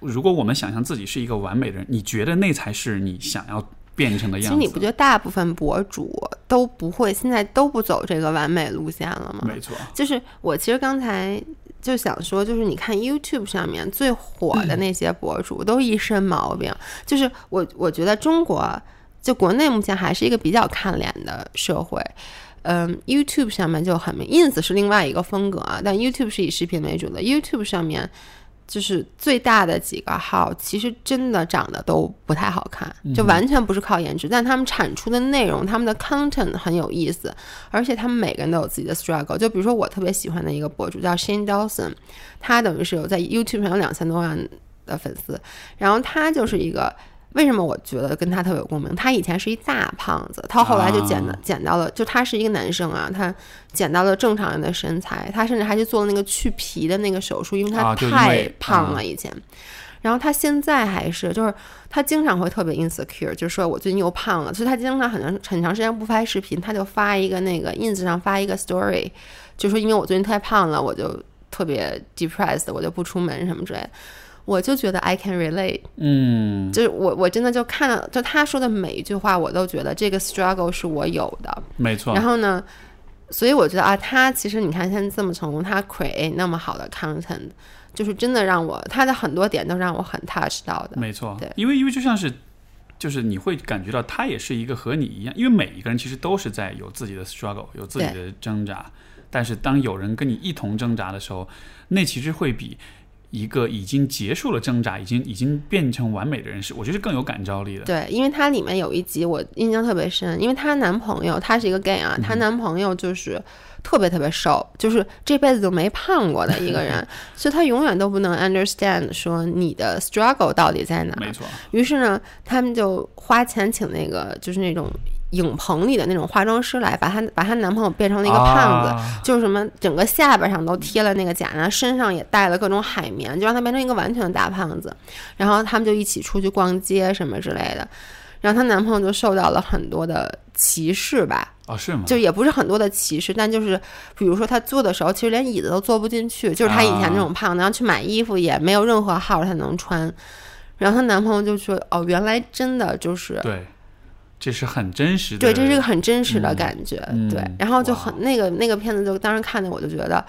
如果我们想象自己是一个完美的人，你觉得那才是你想要变成的样子？其实你不觉得大部分博主都不会，现在都不走这个完美路线了吗？没错，就是我其实刚才就想说，就是你看 YouTube 上面最火的那些博主都一身毛病，就是我我觉得中国就国内目前还是一个比较看脸的社会。嗯，YouTube 上面就很明，Ins 是另外一个风格啊，但 YouTube 是以视频为主的。YouTube 上面就是最大的几个号，其实真的长得都不太好看，就完全不是靠颜值，但他们产出的内容，他们的 content 很有意思，而且他们每个人都有自己的 struggle。就比如说我特别喜欢的一个博主叫 Shane Dawson，他等于是有在 YouTube 上有两千多万的粉丝，然后他就是一个。为什么我觉得跟他特别有共鸣？他以前是一大胖子，他后来就减的减到了，就他是一个男生啊，他减到了正常人的身材，他甚至还去做了那个去皮的那个手术，因为他太胖了以前。然后他现在还是，就是他经常会特别 insecure，就是说我最近又胖了，所以他经常很长很长时间不拍视频，他就发一个那个 ins 上发一个 story，就说因为我最近太胖了，我就特别 depressed，我就不出门什么之类的。我就觉得 I can relate，嗯，就是我我真的就看了，就他说的每一句话，我都觉得这个 struggle 是我有的，没错。然后呢，所以我觉得啊，他其实你看现在这么成功，他 create 那么好的 content，就是真的让我他的很多点都让我很 touch 到的，没错。对，因为因为就像是，就是你会感觉到他也是一个和你一样，因为每一个人其实都是在有自己的 struggle，有自己的挣扎，但是当有人跟你一同挣扎的时候，那其实会比。一个已经结束了挣扎，已经已经变成完美的人是，我觉得是更有感召力的。对，因为它里面有一集我印象特别深，因为她男朋友她是一个 gay 啊，她男朋友就是特别特别瘦，就是这辈子都没胖过的一个人，所以她永远都不能 understand 说你的 struggle 到底在哪。没错。于是呢，他们就花钱请那个就是那种。影棚里的那种化妆师来把她把她男朋友变成了一个胖子，就是什么整个下巴上都贴了那个假呢，身上也带了各种海绵，就让她变成一个完全的大胖子。然后他们就一起出去逛街什么之类的，然后她男朋友就受到了很多的歧视吧？哦，是吗？就也不是很多的歧视，但就是比如说他坐的时候，其实连椅子都坐不进去，就是他以前那种胖子，然后去买衣服也没有任何号他能穿。然后她男朋友就说：“哦，原来真的就是对。”这是很真实的，对，这是一个很真实的感觉，对。然后就很那个那个片子，就当时看的我就觉得，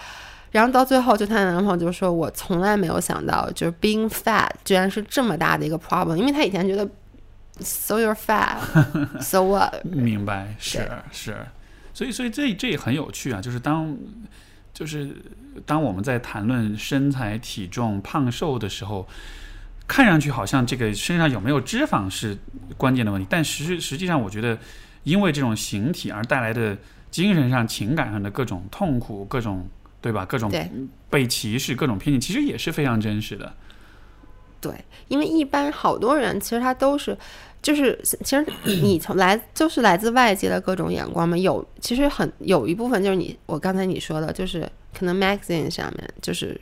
然后到最后，就她的男朋友就说：“我从来没有想到，就是 being fat 居然是这么大的一个 problem，因为他以前觉得 so you're fat，so what？” 明白，是是，所以所以这这也很有趣啊，就是当就是当我们在谈论身材、体重、胖瘦的时候。看上去好像这个身上有没有脂肪是关键的问题，但实实际上，我觉得因为这种形体而带来的精神上、情感上的各种痛苦、各种对吧？各种被歧视、各种偏见，其实也是非常真实的。对，因为一般好多人其实他都是，就是其实你从来就是来自外界的各种眼光嘛。有其实很有一部分就是你我刚才你说的，就是可能 magazine 上面就是。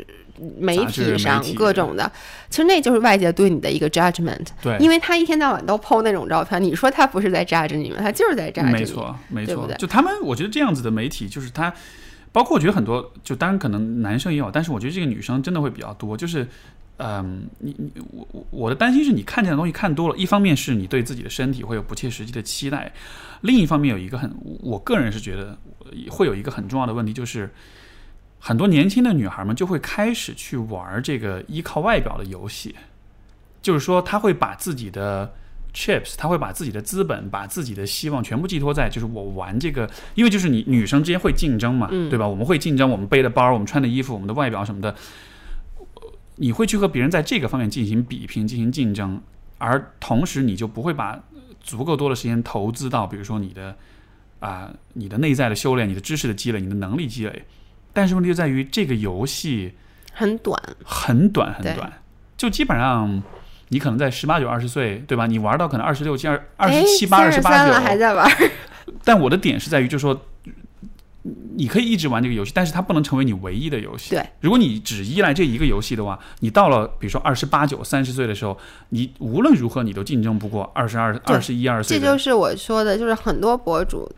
媒体上各种的，其实那就是外界对你的一个 judgment。对，因为他一天到晚都 PO 那种照片，你说他不是在 judge 你们？他就是在 judge 你。没错，没错。就他们，我觉得这样子的媒体，就是他，包括我觉得很多，就当然可能男生也有，但是我觉得这个女生真的会比较多。就是，嗯，你你我我我的担心是你看见的东西看多了，一方面是你对自己的身体会有不切实际的期待，另一方面有一个很，我个人是觉得会有一个很重要的问题就是。很多年轻的女孩们就会开始去玩这个依靠外表的游戏，就是说，她会把自己的 chips，她会把自己的资本，把自己的希望全部寄托在，就是我玩这个，因为就是你女生之间会竞争嘛，对吧？我们会竞争，我们背的包，我们穿的衣服，我们的外表什么的，你会去和别人在这个方面进行比拼，进行竞争，而同时你就不会把足够多的时间投资到，比如说你的啊，你的内在的修炼，你的知识的积累，你的能力积累。但是问题就在于这个游戏很短，很短，很短，就基本上你可能在十八九、二十岁，对吧？你玩到可能二十六、七二、二十七八、二十八九还在玩。但我的点是在于，就是说，你可以一直玩这个游戏，但是它不能成为你唯一的游戏。对，如果你只依赖这一个游戏的话，你到了比如说二十八九、三十岁的时候，你无论如何你都竞争不过二十二、二十一二岁。这就是我说的，就是很多博主。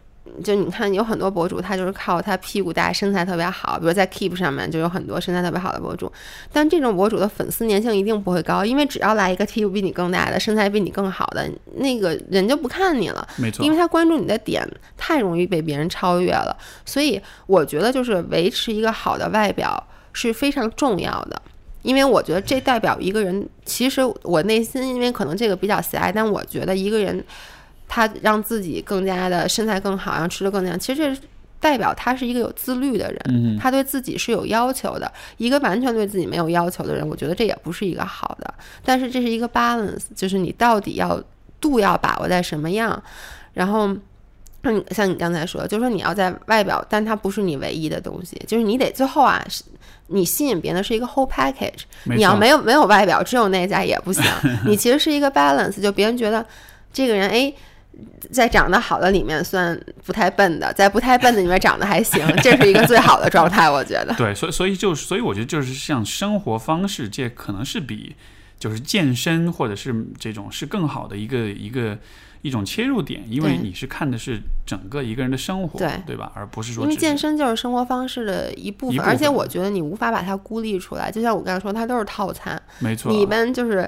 就你看，有很多博主，他就是靠他屁股大、身材特别好，比如在 Keep 上面就有很多身材特别好的博主。但这种博主的粉丝粘性一定不会高，因为只要来一个屁股比你更大的、身材比你更好的，那个人就不看你了。没错，因为他关注你的点太容易被别人超越了。所以我觉得，就是维持一个好的外表，是非常重要的，因为我觉得这代表一个人。其实我内心，因为可能这个比较狭隘，但我觉得一个人他让自己更加的身材更好，然后吃的更加，其实这代表他是一个有自律的人，他对自己是有要求的。一个完全对自己没有要求的人，我觉得这也不是一个好的。但是这是一个 balance，就是你到底要度要把握在什么样，然后。嗯像你刚才说，就是说你要在外表，但它不是你唯一的东西，就是你得最后啊，你吸引别人的是一个 whole package。你要没有没有外表，只有内在也不行。你其实是一个 balance，就别人觉得这个人哎，在长得好的里面算不太笨的，在不太笨的里面长得还行，这是一个最好的状态，我觉得。对，所以所以就是，所以我觉得就是像生活方式，这可能是比就是健身或者是这种是更好的一个一个。一种切入点，因为你是看的是整个一个人的生活，对对吧？而不是说，因为健身就是生活方式的一部分，而且我觉得你无法把它孤立出来。就像我刚才说，它都是套餐，没错。你一般就是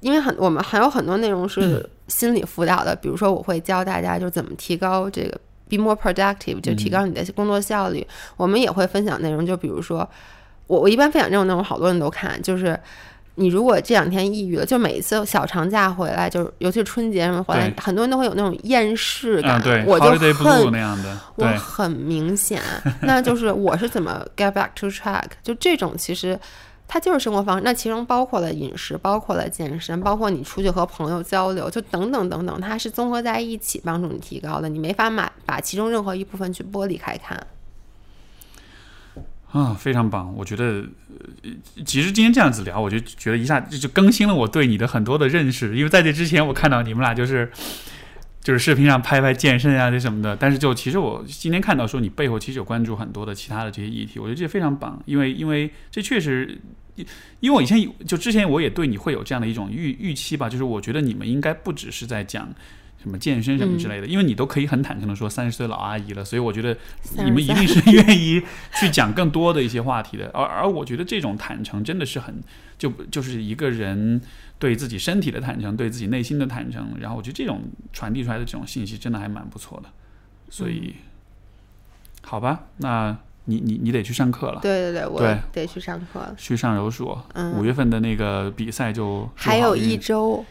因为很，我们还有很多内容是心理辅导的，比如说我会教大家就怎么提高这个 be more productive，就提高你的工作效率。我们也会分享内容，就比如说我我一般分享这种内容，好多人都看，就是。你如果这两天抑郁了，就每一次小长假回来，就是尤其是春节什么回来，很多人都会有那种厌世感。我就恨那样的，我很明显。那就是我是怎么 get back to track？就这种其实它就是生活方式，那其中包括了饮食，包括了健身，包括你出去和朋友交流，就等等等等，它是综合在一起帮助你提高的。你没法把把其中任何一部分去剥离开看。啊，非常棒！我觉得，其实今天这样子聊，我就觉得一下就更新了我对你的很多的认识。因为在这之前，我看到你们俩就是就是视频上拍拍健身啊这什么的。但是就其实我今天看到说你背后其实有关注很多的其他的这些议题，我觉得这非常棒。因为因为这确实，因为我以前就之前我也对你会有这样的一种预预期吧，就是我觉得你们应该不只是在讲。什么健身什么之类的，因为你都可以很坦诚的说三十岁老阿姨了，所以我觉得你们一定是愿意去讲更多的一些话题的。而而我觉得这种坦诚真的是很就就是一个人对自己身体的坦诚，对自己内心的坦诚。然后我觉得这种传递出来的这种信息真的还蛮不错的。所以，好吧，那你你你得去上课了。对对对，我得去上课了。去上柔术，五月份的那个比赛就还有一周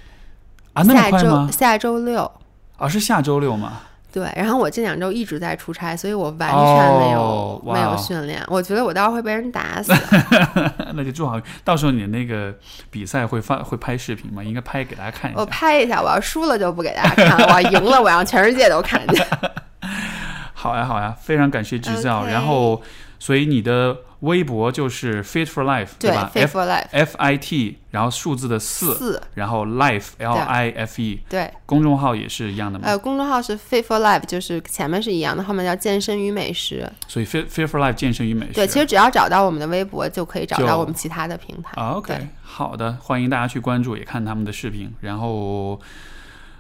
啊，那么快吗？下周六。啊，是下周六吗？对，然后我这两周一直在出差，所以我完全没有没有训练。我觉得我到时候会被人打死。那就祝好，到时候你那个比赛会发会拍视频吗？应该拍给大家看一下。我拍一下，我要输了就不给大家看了，我要赢了我让全世界都看见。好呀，好呀，非常感谢制造。然后，所以你的。微博就是 Fit for Life，对吧？Fit for Life，F I T，然后数字的四，然后 Life L I F E，对。公众号也是一样的吗？呃，公众号是 Fit for Life，就是前面是一样的，后面叫健身与美食。所以 Fit Fit for Life 健身与美食。对，其实只要找到我们的微博，就可以找到我们其他的平台。OK，好的，欢迎大家去关注，也看他们的视频。然后，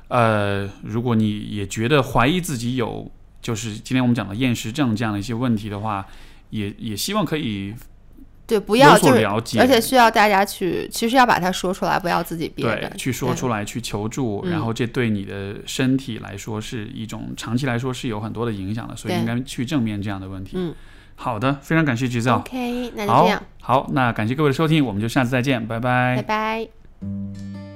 呃，如果你也觉得怀疑自己有，就是今天我们讲的厌食症这样的一些问题的话。也也希望可以对不要就是，而且需要大家去，其实要把它说出来，不要自己憋着。去说出来，去求助，然后这对你的身体来说是一种长期来说是有很多的影响的，所以应该去正面这样的问题。嗯，好的，非常感谢局造。OK，那就这样。好，那感谢各位的收听，我们就下次再见，拜拜。拜拜。